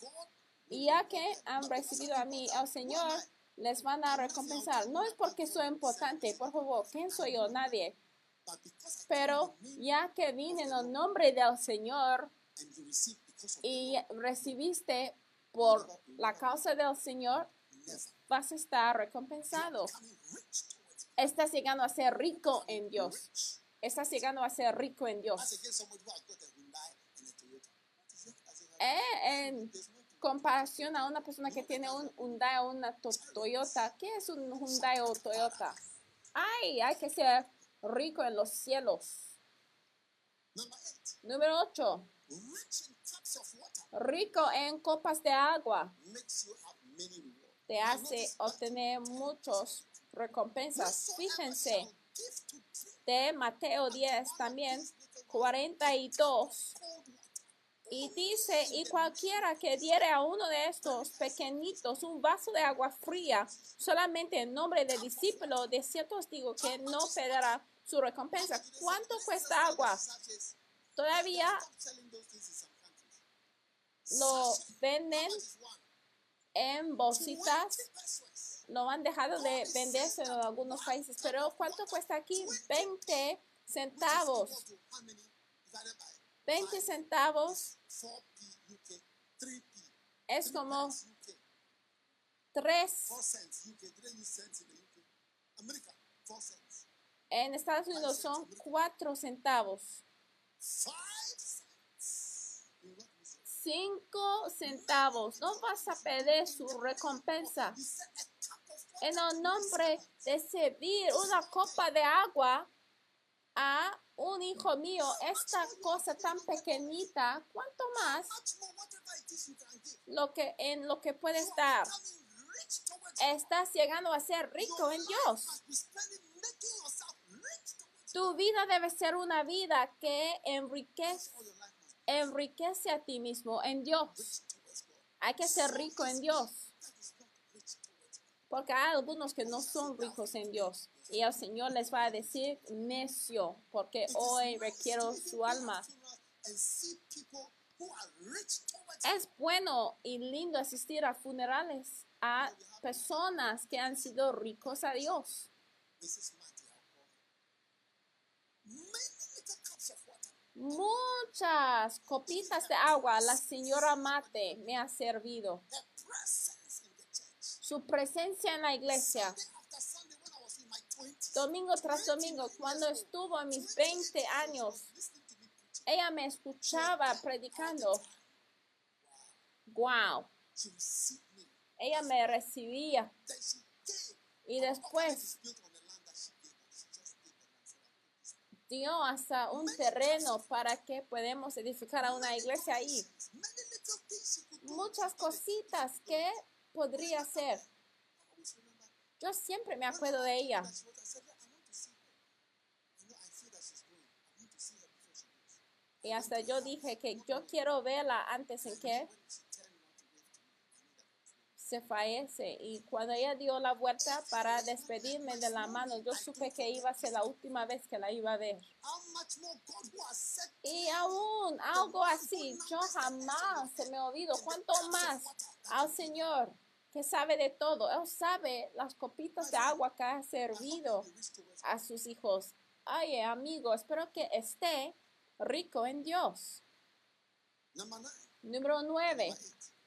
y ya que han recibido a mí, al Señor les van a recompensar. No es porque soy importante, por favor, ¿quién soy yo? Nadie. Pero ya que vine en el nombre del Señor y recibiste por la causa del Señor, vas a estar recompensado. Estás llegando a ser rico en Dios. Estás llegando a ser rico en Dios. Eh, en comparación a una persona que tiene un Hyundai o una to- Toyota, ¿qué es un Hyundai o Toyota? Ay, hay que ser rico en los cielos. Número 8. rich in cups of water Rico en copas de agua. Te hace obtener that muchos recompensas. Fíjense, de Mateo 10 también, 42. cold water. Y dice, y cualquiera que diere a uno de estos pequeñitos un vaso de agua fría, solamente en nombre del discípulo, de cierto os digo que no perderá su recompensa. ¿Cuánto cuesta agua? Todavía lo venden en bolsitas, 20 pesos. lo han dejado de venderse en algunos países, pero ¿cuánto cuesta aquí? 20 centavos. Which is equal to how many divided by 20 centavos 4p UK, 3p. es 3 como pence UK, 3 en Estados Unidos son 4 centavos. 5 cents. You will not miss it. 5 centavos. No vas a perder su recompensa. En el nombre de servir una copa de agua a un hijo mío, esta cosa tan pequeñita, ¿cuánto más lo que en lo que puedes dar? Estás llegando a ser rico en Dios. Tu vida debe ser una vida que enriquece, enriquece a ti mismo en Dios. Hay que ser rico en Dios. Porque hay algunos que no son ricos en Dios. Y el Señor les va a decir necio, porque hoy requiero su alma. Es bueno y lindo asistir a funerales a personas que han sido ricos a Dios. Muchas copitas de agua la señora Mate me ha servido. Su presencia en la iglesia, Sunday after Sunday when I was in my 20s. domingo tras 20 domingo, cuando estuvo en mis 20 20 years old, años, ella me escuchaba predicando. Wow, ella me recibía. Y después dio hasta un terreno para que podamos edificar a una iglesia ahí. Muchas cositas que podría remember Yo siempre me acuerdo de ella. that she was- I said, "Yeah, I want to see her. You know, I feel that she's going. I want to see her before she goes. Y hasta yo dije que yo quiero verla antes en que When she turned around to wave to me, I knew that was me. Se fallece. Y cuando ella dio la vuelta para despedirme de la mano, yo supe que iba a ser la última vez que la iba a ver. Y aún algo así, yo jamás se me olvido. ¿Cuánto más al Señor que sabe de todo. Él sabe las copitas de agua que ha servido a sus hijos. Ay, amigo, espero que esté rico en Dios. Número nueve.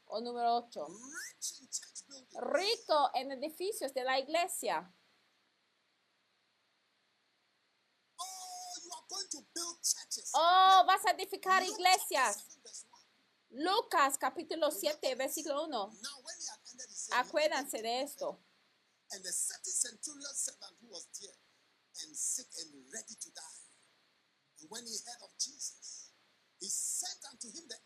O número ocho. Rich in church building. Rico en edificios de la iglesia. Oh, vas a edificar iglesias. chapter 7 verse 1. Lucas capítulo 7, versículo 1. Now, when he had ended, he said, Acuérdense de esto. And when he heard of Jesus, he sent unto him the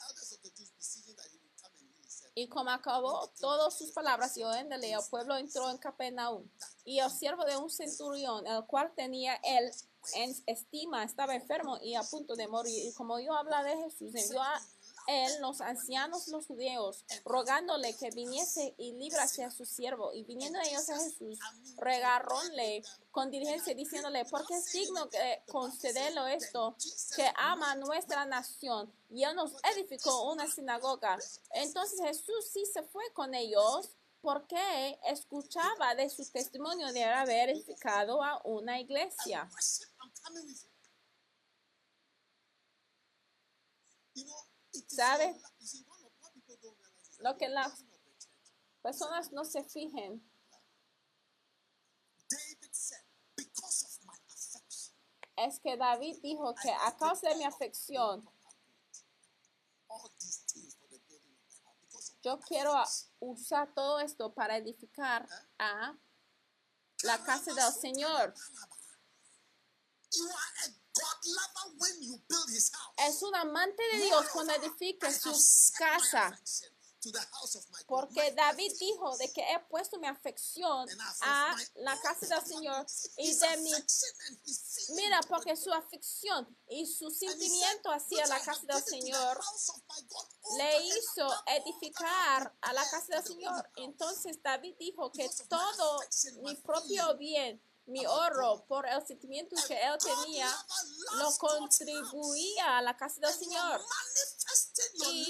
Jews, beseeching that he would come and heal his servant. Y como acabó todas sus palabras y oyéndole, el pueblo entró en Capernaum. Y el siervo de un centurión, el cual tenía él en estima, estaba enfermo y a punto de morir. Y como yo habla de Jesús, envió a él los ancianos los judíos, rogándole que viniese y librase a su siervo. Y viniendo ellos a Jesús, regarónle con diligencia, diciéndole, porque es digno que concederlo esto, que ama nuestra nación. Y él nos edificó una sinagoga. Entonces Jesús sí se fue con ellos porque escuchaba de su testimonio de haber edificado a una iglesia. Is ¿Sabe? Lo que las personas no se fijen. Es que David dijo que a causa de mi afección, yo quiero usar todo esto para edificar a la casa del Señor. You are a God lover when you build his house. Es un amante de Dios cuando edifica su casa. Porque David dijo de que he puesto mi afección a la casa del Señor y de mi Mira, porque su afección y su sentimiento hacia "Which la casa del Señor le hizo edificar a la casa del the Señor. holy house." Entonces David dijo que todo mi propio bien, mi God. por el sentimiento que él tenía, lo contribuía a la casa del Señor. Y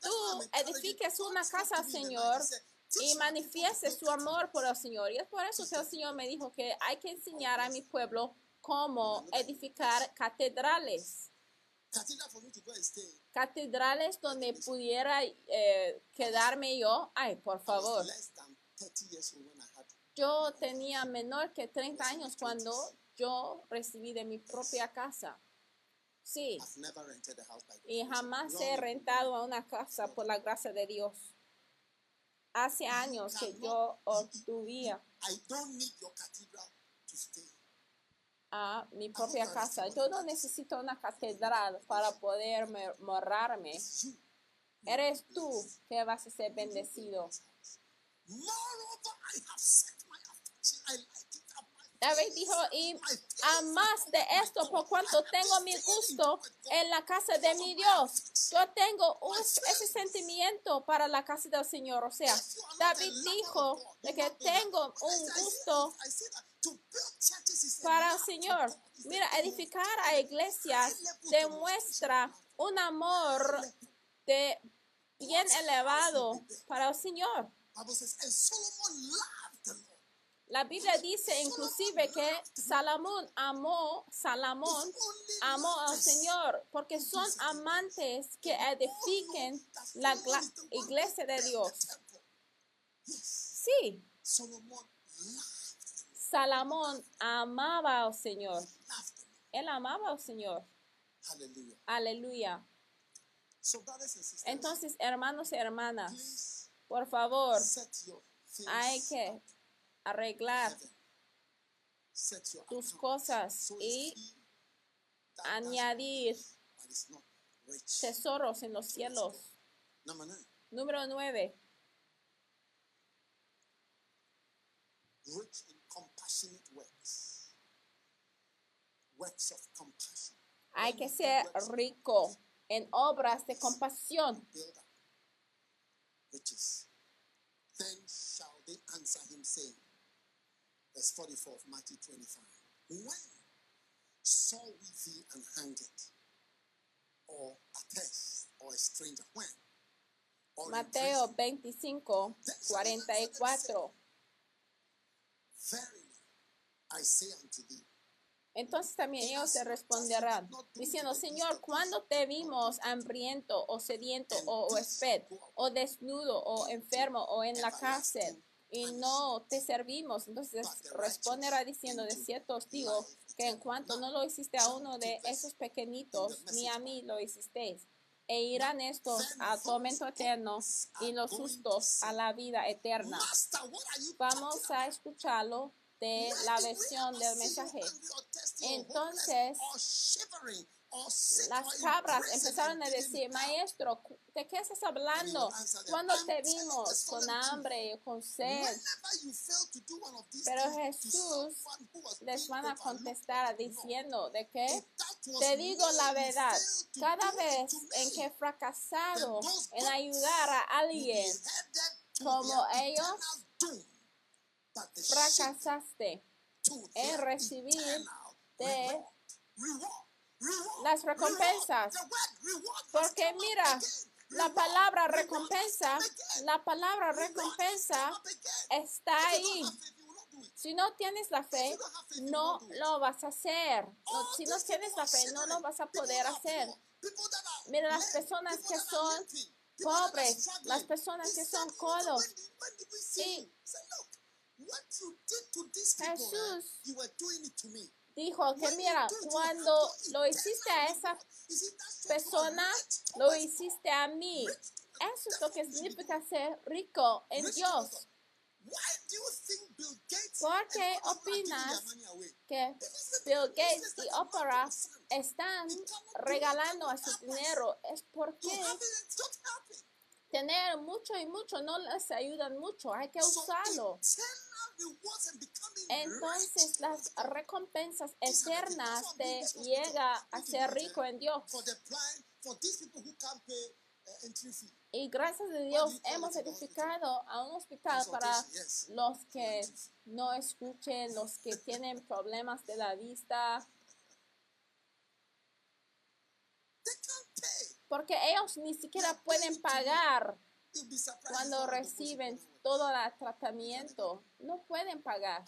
Tú edifiques una casa Señor night. He said, "Teach y manifieste su amor cathedrals." por el Señor. Y es por eso que el Señor me dijo que hay que enseñar a mi pueblo cómo edificar catedrales. Catedrales donde pudiera eh, quedarme yo. Ay, por favor. Yo tenía menor que 30 años cuando yo recibí de mi propia casa. Sí, y jamás he rentado a una casa por la gracia de Dios. Hace años que yo obtuvía a mi propia casa. Yo no necesito una catedral para poder me- morarme. Eres tú que vas a ser bendecido. Moreover, I have set my affection. I like it. up my David dijo, y a más de esto, por cuanto tengo mi gusto en la casa de mi Dios, yo tengo un- ese sentimiento para la casa del Señor. O sea, David dijo de que tengo un gusto para el Señor. Mira, edificar a iglesias demuestra un amor de bien elevado para el Señor. Bible says, and Solomon loved the Lord. La Biblia dice inclusive que Salomón amó, Salomón amó al Señor porque son amantes que edifiquen la iglesia de Dios. Sí, Salomón amaba al Señor. Él amaba al Señor. Aleluya. Entonces, hermanos y hermanas, por favor, hay que arreglar tus cosas y añadir tesoros en los cielos. Número 9. rich in compassionate works. Works of compassion. Hay que ser rico en obras de compasión. Then shall they answer him, saying, verse 44 of Matthew 25, When saw we thee and hanged, or a thirst, or a stranger? When? or Mateo prison. 25, 44. Verily, I say unto thee, Entonces también ellos te responderán, diciendo, Señor, ¿cuándo te vimos hambriento o sediento o huésped o desnudo o enfermo o en la cárcel y no te servimos? Entonces responderá diciendo, de cierto os digo que en cuanto no lo hiciste a uno de esos pequeñitos, ni a mí lo hicisteis. E irán estos a tormento eterno y los justos a la vida eterna. Vamos a escucharlo de la versión del mensaje. Entonces, Las cabras empezaron a decir, maestro, ¿de qué estás hablando? Cuando te vimos con hambre o con sed? Pero Jesús Les van a contestar diciendo de que te digo la verdad, cada vez en que he fracasado en ayudar a alguien como ellos, fracasaste en recibir de las recompensas. Porque mira, la palabra recompensa, la palabra recompensa está ahí. Si no tienes la fe, no lo vas a hacer. No, si no tienes la fe, no lo vas a poder hacer. Mira las personas que son pobres, las personas que son codos. Y Jesús dijo que mira, cuando lo hiciste a esa persona, lo hiciste a mí. Eso es lo que significa ser rico en Dios. ¿Por qué opinas que Bill Gates y Oprah están regalando a su dinero? Es porque tener mucho y mucho no les ayudan mucho, hay que usarlo. Entonces las recompensas eternas te llega a ser rico en Dios. Y gracias a Dios hemos edificado a un hospital para los que no escuchen, los que tienen problemas de la vista, porque ellos ni siquiera pueden pagar cuando reciben todo el tratamiento. No pueden pagar.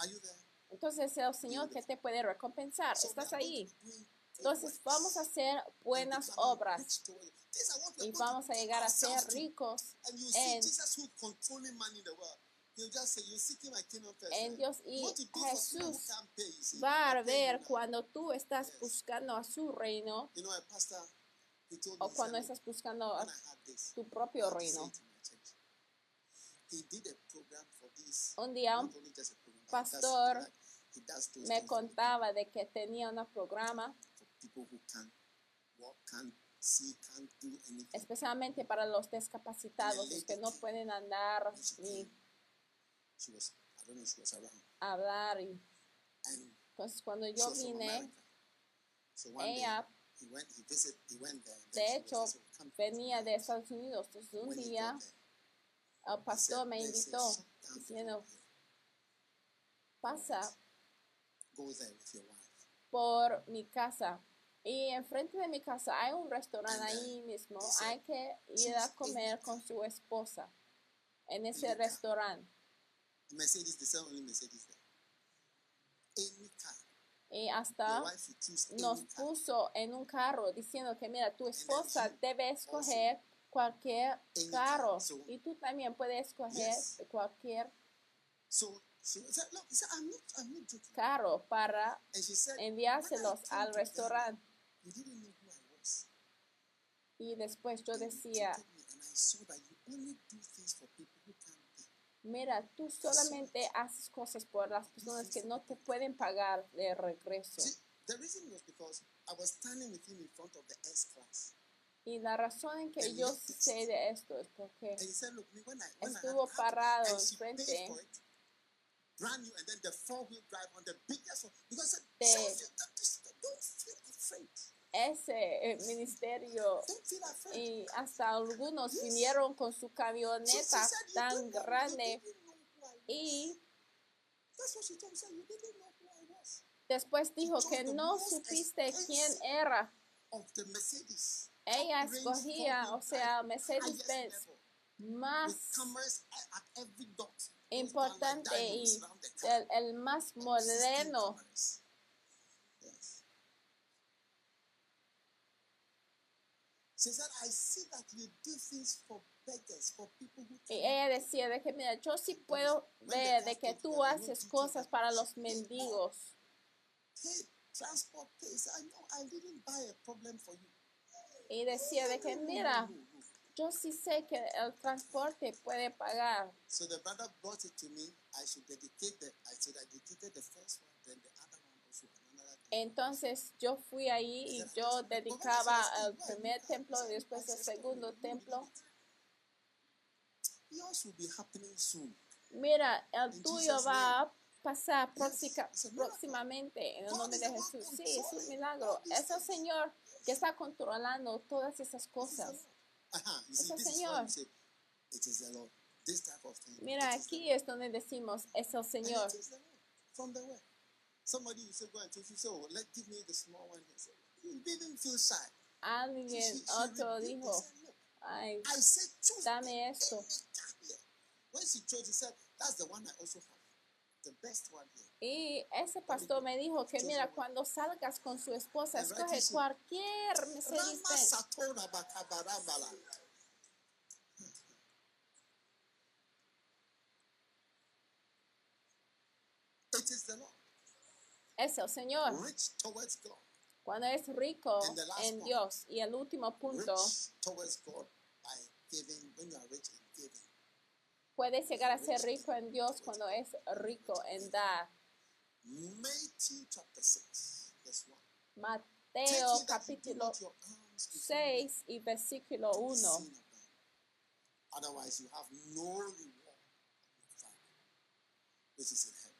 Entonces el Señor que te puede recompensar. Estás ahí. Entonces vamos a hacer buenas obras y vamos a llegar a ser ricos en, en Dios. Y Jesús va a ver cuando tú estás buscando a su reino o cuando estás buscando a tu propio reino. Un día un pastor me contaba de que tenía un programa especialmente para los discapacitados, los que no pueden andar ni hablar. Y, entonces, cuando yo vine, ella, de hecho, venía de Estados Unidos. Entonces, un día, el pastor me invitó diciendo, pasa por mi casa. Y enfrente de mi casa hay un restaurante ahí mismo. Hay que ir a comer con su esposa en ese restaurante. Y hasta nos puso en un carro diciendo que mira, tu esposa debe escoger cualquier carro. Y tú también puedes escoger cualquier carro para enviárselos al restaurante. Y después yo decía, mira, tú solamente haces cosas por las personas que no te pueden pagar de regreso. Y la razón en que yo sé de esto es porque estuvo parado enfrente for it, brand new, and then the four-wheel drive on the biggest one. Because I de said, "Some of you don't, just don't feel afraid. ese eh, ministerio y hasta algunos vinieron con su camioneta tan grande y después dijo que no supiste quién era. Ella escogía, o sea, drive, Mercedes highest Benz, level. más importante y el, el más 16 moderno. cameras. Yes. She said, I see that you do things for beggars, for people who Y ella decía de que, mira, yo sí puedo ver de que tú haces cosas para los mendigos. transport. I know I didn't buy a problem for you. Y decía de que, mira, yo sí sé que el transporte puede pagar. So the brother brought it to me. I should dedicate the. I said I dedicated the first one, then the other one also. Entonces yo fui ahí y yo dedicaba al primer templo y después el segundo templo. Yours will be happening soon. Mira, el tuyo va a pasar próximamente en el nombre de Jesús. Sí, es un milagro. Es el Señor que está controlando todas esas cosas. Es el Señor. Mira, aquí es donde decimos, es el Señor. Alguien otro dijo, ay, dame esto. When she chose, he said, that's the one I also have. The best one here. Y ese pastor me dijo que mira, cuando salgas con su esposa, escoge cualquier Lord. Es el Señor. Cuando es rico en. Dios. Y el último punto, puedes llegar a ser rico en Dios cuando es rico en dar. Matthew chapter 6, verse 1. Take Mateo capítulo not your alms before men 6 y versículo to be 1. seen of men. Otherwise, you have no reward which is in heaven.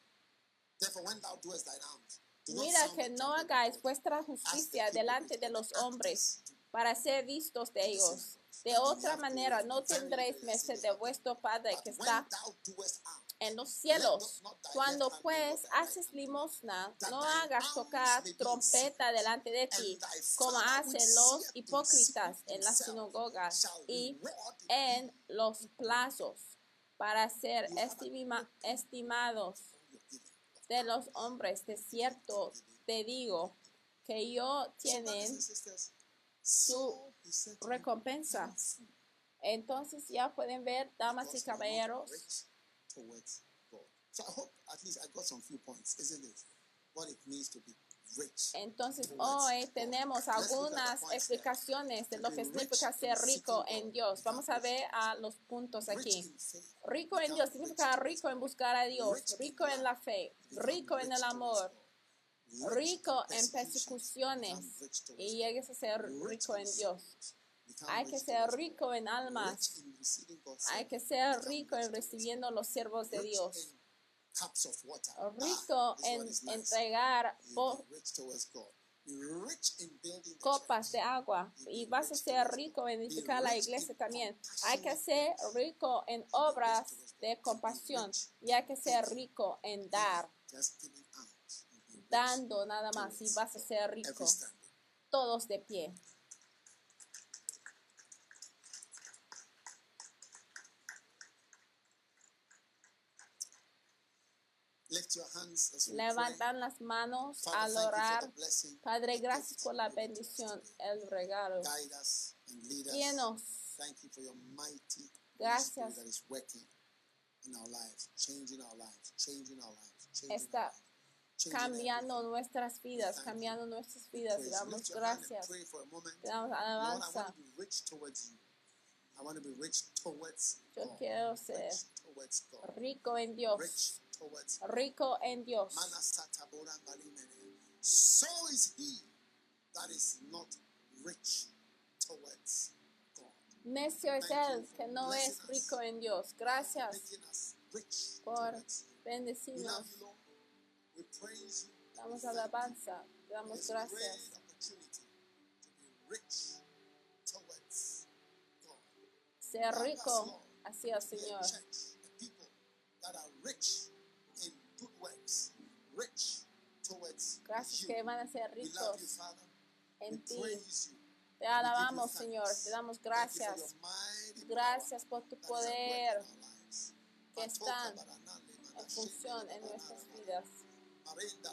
Therefore, when thou doest thine alms, Mira que no hagáis vuestra justicia delante de los hombres para ser vistos de ellos. De otra manera no tendréis merced de vuestro Padre que está en los cielos. Cuando pues haces limosna, no hagas tocar trompeta delante de ti, como hacen los hipócritas en las sinagogas y en los plazos, para ser estima- estimados de los hombres. De cierto te digo que yo tienen me, recompensa. Entonces ya pueden ver, damas y caballeros, towards God. So I hope at least I got some few points, isn't it? What it means to be rich. Entonces hoy tenemos look at the algunas explicaciones de lo que significa ser rico en Dios. Vamos a ver a los puntos aquí. Rico en Dios significa rico en buscar a Dios, rico en la fe, rico en el amor, rico en persecuciones y llegues a ser rico en Dios. Hay que ser rico en almas, hay que ser rico en recibiendo los siervos de Dios, rico Ah, this en entregar copas de agua. Y vas a ser rico en edificar la iglesia también. Hay que ser rico en obras de compasión. y hay que ser rico en dar, dando nada más y vas a ser rico. Todos de pie. Lift your hands as we pray. Levantan las manos Father, al orar. Padre, gracias por la bendición, el regalo. Guíenos. Thank you for your mighty Holy Gracias. Spirit that is working in our lives, changing our lives, changing our lives, changing Está cambiando nuestras vidas, cambiando nuestras vidas. Praise. Damos gracias. damos Lord, I want alabanza. Yo quiero ser Rich towards God. rico en Dios. Rico en Dios. So is he that is not rich towards God. Necio es el que no es rico en Dios. Gracias por bendecirnos. Damos alabanza. Damos gracias. Ser rico hacia el Señor. Rich towards Gracias you. que van a ser you, ricos Father. En ti. Te alabamos, Señor. Te damos gracias. Gracias por tu poder que están en función en nuestras vidas. Marenda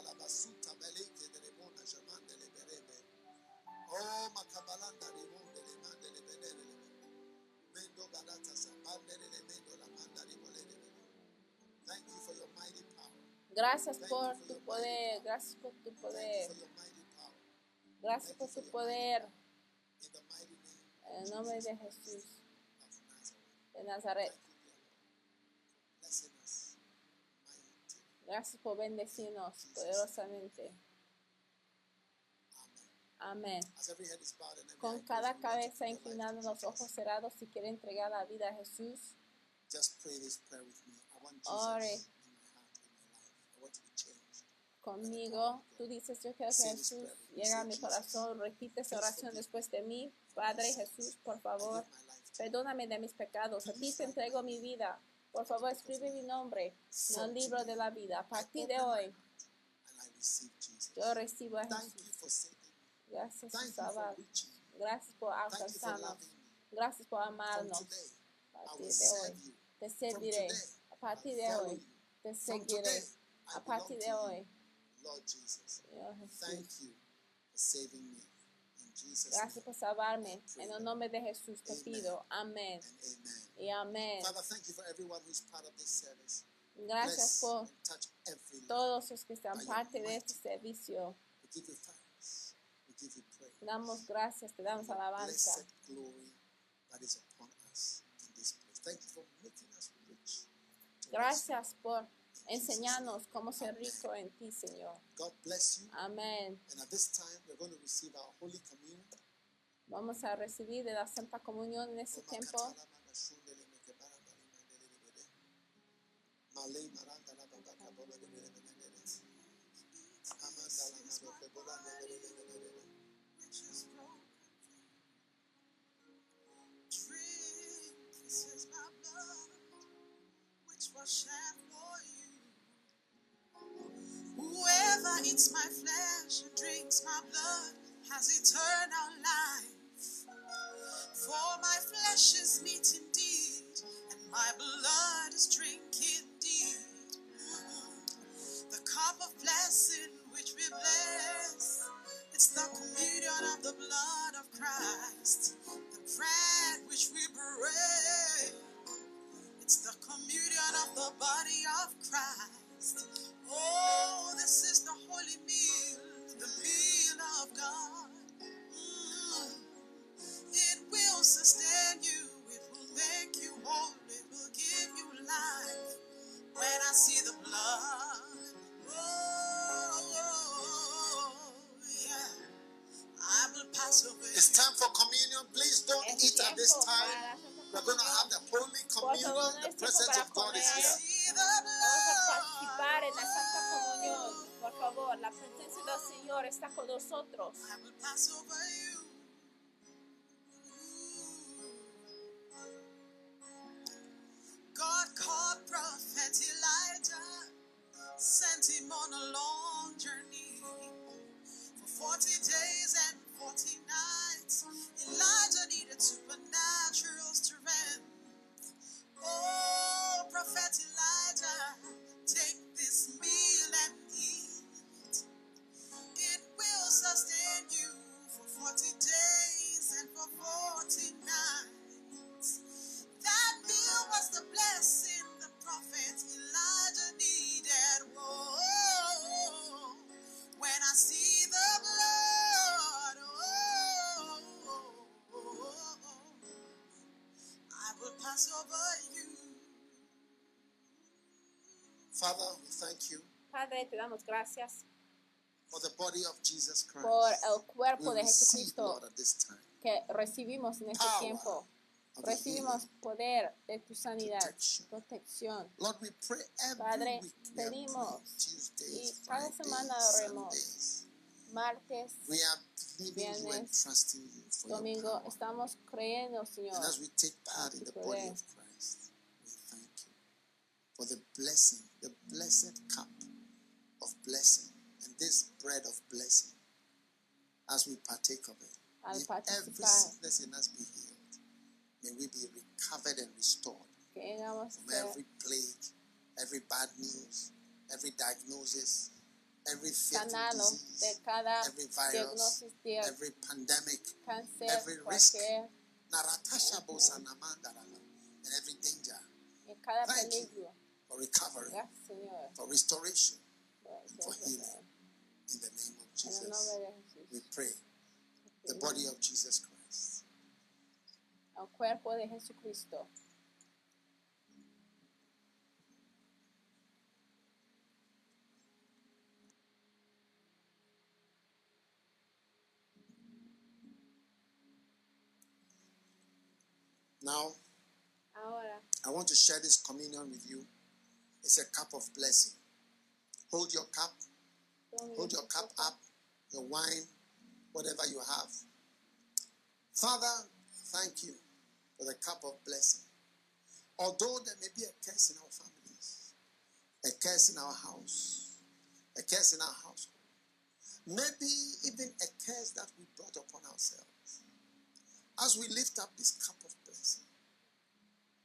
Gracias por tu poder. Gracias por tu poder. Gracias por tu poder. En el nombre de Jesús de Nazaret. Gracias por bendecirnos poderosamente. Amen. Amén. Con cada cabeza inclinada, los ojos cerrados, si quiere entregar la vida a Jesús, Just pray this prayer with me. I want Jesus Ore. in my heart, in my life. I want to be changed. Conmigo, tú dices, yo quiero que Jesús llegue a mi corazón, repite esa oración después de mí. Padre Jesús, por favor, perdóname de mis pecados, a ti te entrego mi vida. Por favor, escribe mi nombre en el libro de la vida. A partir de hoy, yo recibo a Jesús. Gracias por salvar. Gracias por alcanzarnos. Gracias por amarnos. A partir de hoy, te serviré. A partir de hoy, te seguiré. A partir de hoy, Lord Jesus. Thank you for saving me. In Jesus' Gracias por salvarme. En el nombre de Jesús te pido. Amén. Y amén. Father, thank you for everyone who's part of this service. Gracias por todos los que están parte de este servicio. Praise. Damos gracias, te damos alabanza. Blessed glory that is upon us in this place. Thank you for making us rich. to Gracias por enseñarnos cómo ser rico en ti, Señor. us. God bless you. Amén. And at this time, we're going to receive our Holy Communion. Vamos a recibir de la Santa Comunión en este tiempo. Whoever eats my flesh and drinks my blood has eternal life. For my flesh is meat indeed, and my blood is drink indeed. The cup of blessing which we bless, it's the communion of the blood of Christ. The bread which we break, it's the communion of the body of Christ. Oh, this is the holy meal, the meal of God. Mm. It will sustain you, it will make you whole, it will give you life. When I see the blood, oh, yeah, I will pass over. It's time for communion. Please don't Es eat at this time. para la Santa We're going to have the Holy Communion. The presence of God is comer. here. Participar en la Santa Comunión. Por favor, la presencia del Señor está con nosotros. God called Prophet Elijah, sent him on a long journey. For 40 days and 40 nights, Elijah needed supernatural strength. Oh, Prophet Elijah, take this meal Padre, te damos gracias for the body of Jesus Christ. por el cuerpo we de receive, Jesucristo que recibimos en este Power tiempo. Recibimos poder de tu sanidad, Protection. protección. Lord, we pray every Padre, week. We pedimos Tuesdays, y cada semana oremos. Martes, We are believing you and Viernes, trusting you for domingo, your power. estamos creyendo, Señor. And as we take part in the body of Christ, we thank you for the blessing, the blessed cup of blessing, and this bread of blessing as we partake of it. May every sickness in us be healed. May we be recovered and restored from every plague, every bad news, every diagnosis, every de disease, every virus, every pandemic, every risk. cualquier, Naratasha Bosanamandarala, and every danger Thank you. for recovery, for restoration. For healing. In the name of Jesus, nombre de Jesús. we pray. The body of Jesus Christ. Al cuerpo de Jesucristo. Now, Ahora, I want to share this communion with you. It's a cup of blessing. Hold your cup, hold your cup up, your wine, whatever you have. Father, thank you for the cup of blessing. Although there may be a curse in our families, a curse in our house, a curse in our household, maybe even a curse that we brought upon ourselves. As we lift up this cup of blessing,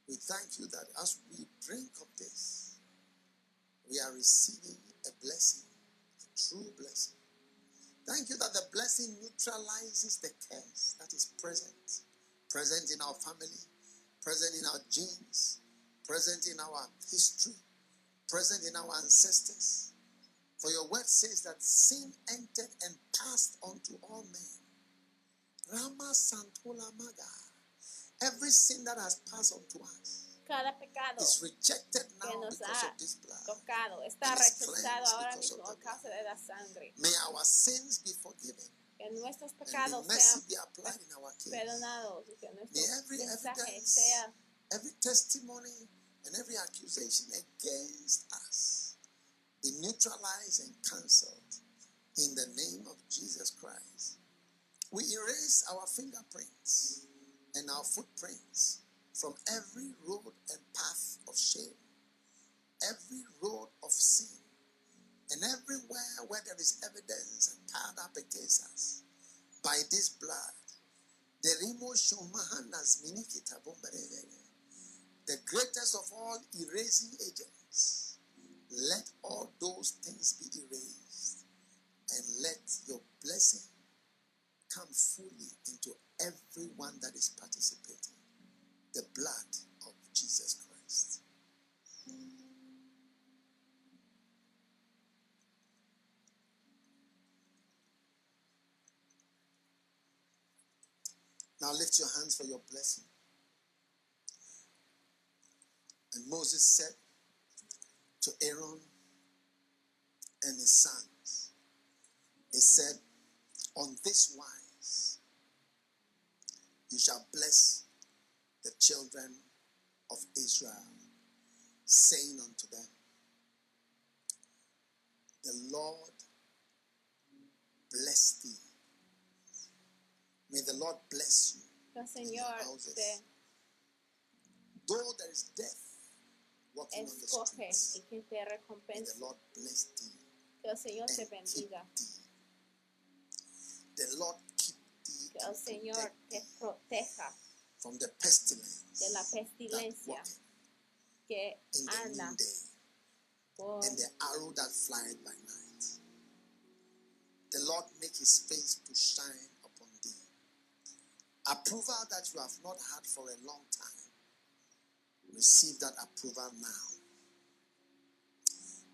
we thank you that as we drink of this, we are receiving a blessing, a true blessing. Thank you that the blessing neutralizes the curse that is present, present in our family, present in our genes, present in our history, present in our ancestors. For your word says that sin entered and passed on to all men. Rama Santola Maga. Every sin that has passed on to us Cada pecado is rejected que now nos because ha of this blood. tocado está rechazado ahora mismo a causa de la sangre. May our sins be forgiven Que nuestros pecados sean be applied in our case. perdonados y que May nuestro every mensaje evidence, sea every testimony, and every accusation against us be neutralized and cancelled in the name of Jesus Christ. We erase our fingerprints and our footprints from every road and path of shame, every road of sin, and everywhere where there is evidence and tied up against us by this blood. The greatest of all erasing agents. Let all those things be erased and let your blessing come fully into everyone that is participating. The blood of Jesus Christ. Now lift your hands for your blessing. And Moses said to Aaron and his sons, He said, On this wise you shall bless the children of Israel, saying unto them, The Lord bless thee. May the Lord bless you. que el Señor te Though there is death walking on the streets, y que te may the. Lord bless thee. Que el Señor te bendiga. thee. The Lord keep thee Que el Señor te thee proteja from the pestilence de la that pestilencia walketh que anda noonday, and the arrow that flieth by night. The Lord make his face to shine upon thee. Approval that you have not had for a long time. Receive that approval now.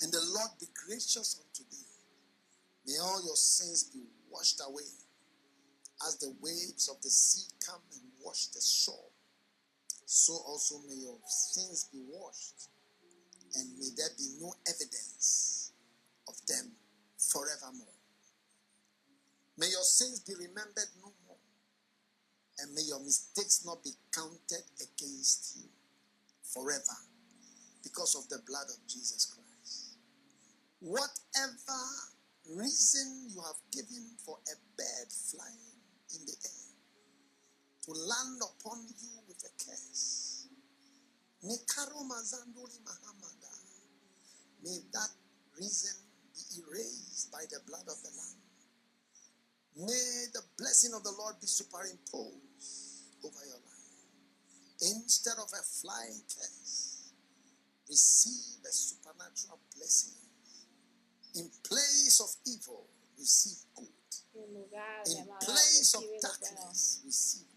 And the Lord be gracious unto thee. May all your sins be washed away as the waves of the sea come and wash the shore. So also may your sins be washed, and may there be no evidence of them forevermore. May your sins be remembered no more, and may your mistakes not be counted against you forever because of the blood of Jesus Christ. Whatever reason you have given for a bird flying in the air to land upon you with a curse, Nikaro Mazanduli Mahamada, may that reason be erased by the blood of the Lamb. May the blessing of the Lord be superimposed over your life. Instead of a flying curse, receive a supernatural blessing. In place of evil, receive good. En lugar de In place of recibe lo bueno. darkness, receive.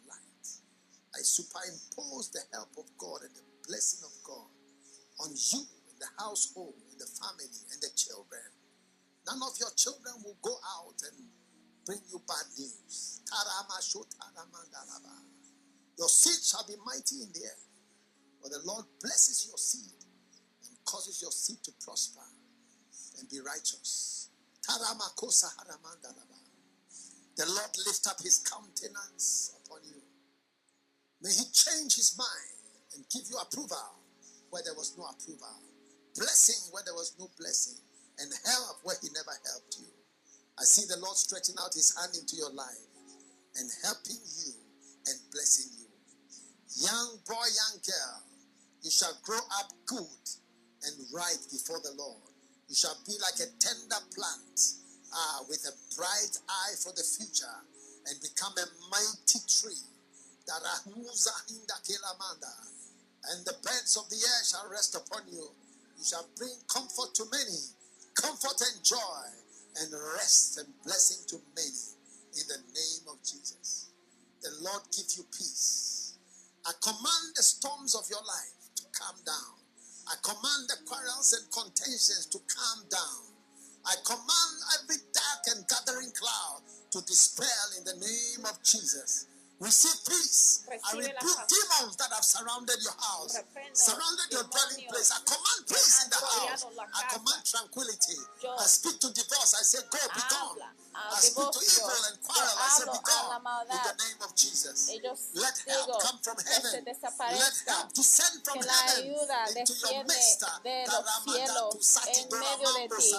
I superimpose the help of God and the blessing of God on you, in the household, in the family, and the children. None of your children will go out and bring you bad news. Your seed shall be mighty in the air. For the Lord blesses your seed and causes your seed to prosper and be righteous. The Lord lift up his countenance upon you. May he change his mind and give you approval where there was no approval, blessing where there was no blessing, and help where he never helped you. I see the Lord stretching out his hand into your life and helping you and blessing you. Young boy, young girl, you shall grow up good and right before the Lord. You shall be like a tender plant ah, with a bright eye for the future and become a mighty tree. And the birds of the air shall rest upon you. You shall bring comfort to many, comfort and joy, and rest and blessing to many in the name of Jesus. The Lord give you peace. I command the storms of your life to calm down. I command the quarrels and contentions to calm down. I command every dark and gathering cloud to dispel in the name of Jesus. Receive peace. I rebuke demons that have surrounded your house, surrounded your dwelling place. I command peace in the house. I command tranquility. I speak to divorce. I say, Go, be gone. I speak to evil and quarrel. I say, Be gone. In the name of Jesus. Let help come from heaven. Let help descend from heaven into your desciende midst. de los cielos en medio de ti.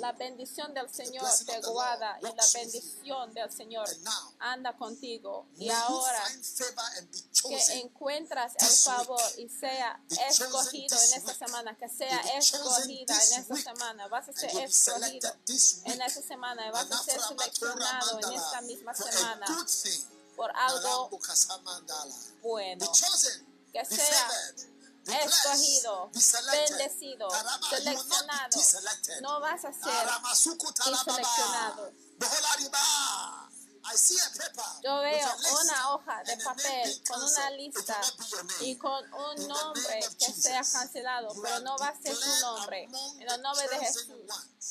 La bendición del Señor blessing te of the Lord guarda y la bendición del Señor anda contigo. Y ahora que encuentras el favor y sea escogido en esta semana, que sea escogida en esta semana, vas a ser escogido en esta semana y vas a ser seleccionado en esta misma semana por algo bueno. Que sea. Escogido, bendecido, seleccionado. No vas a ser seleccionado. Yo veo una hoja de papel con una lista y con un nombre que sea cancelado, pero no va a ser declared nombre. En el nombre de Jesús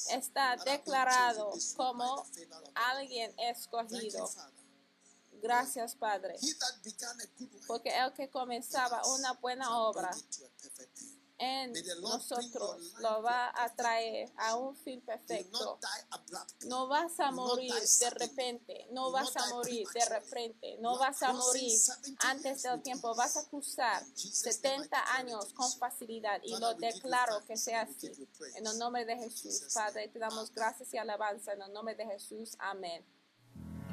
está declarado como alguien escogido. Gracias, Padre, porque el que comenzaba una buena obra en nosotros lo va a traer a un fin perfecto. No vas a morir de repente, no vas a morir de repente, no vas a morir 70 antes del tiempo, vas a cruzar In Jesus' name, I 70 declare it años con facilidad y lo declaro que sea así. En el nombre de Jesús, Padre, te damos gracias y alabanza en el nombre de Jesús. Amén.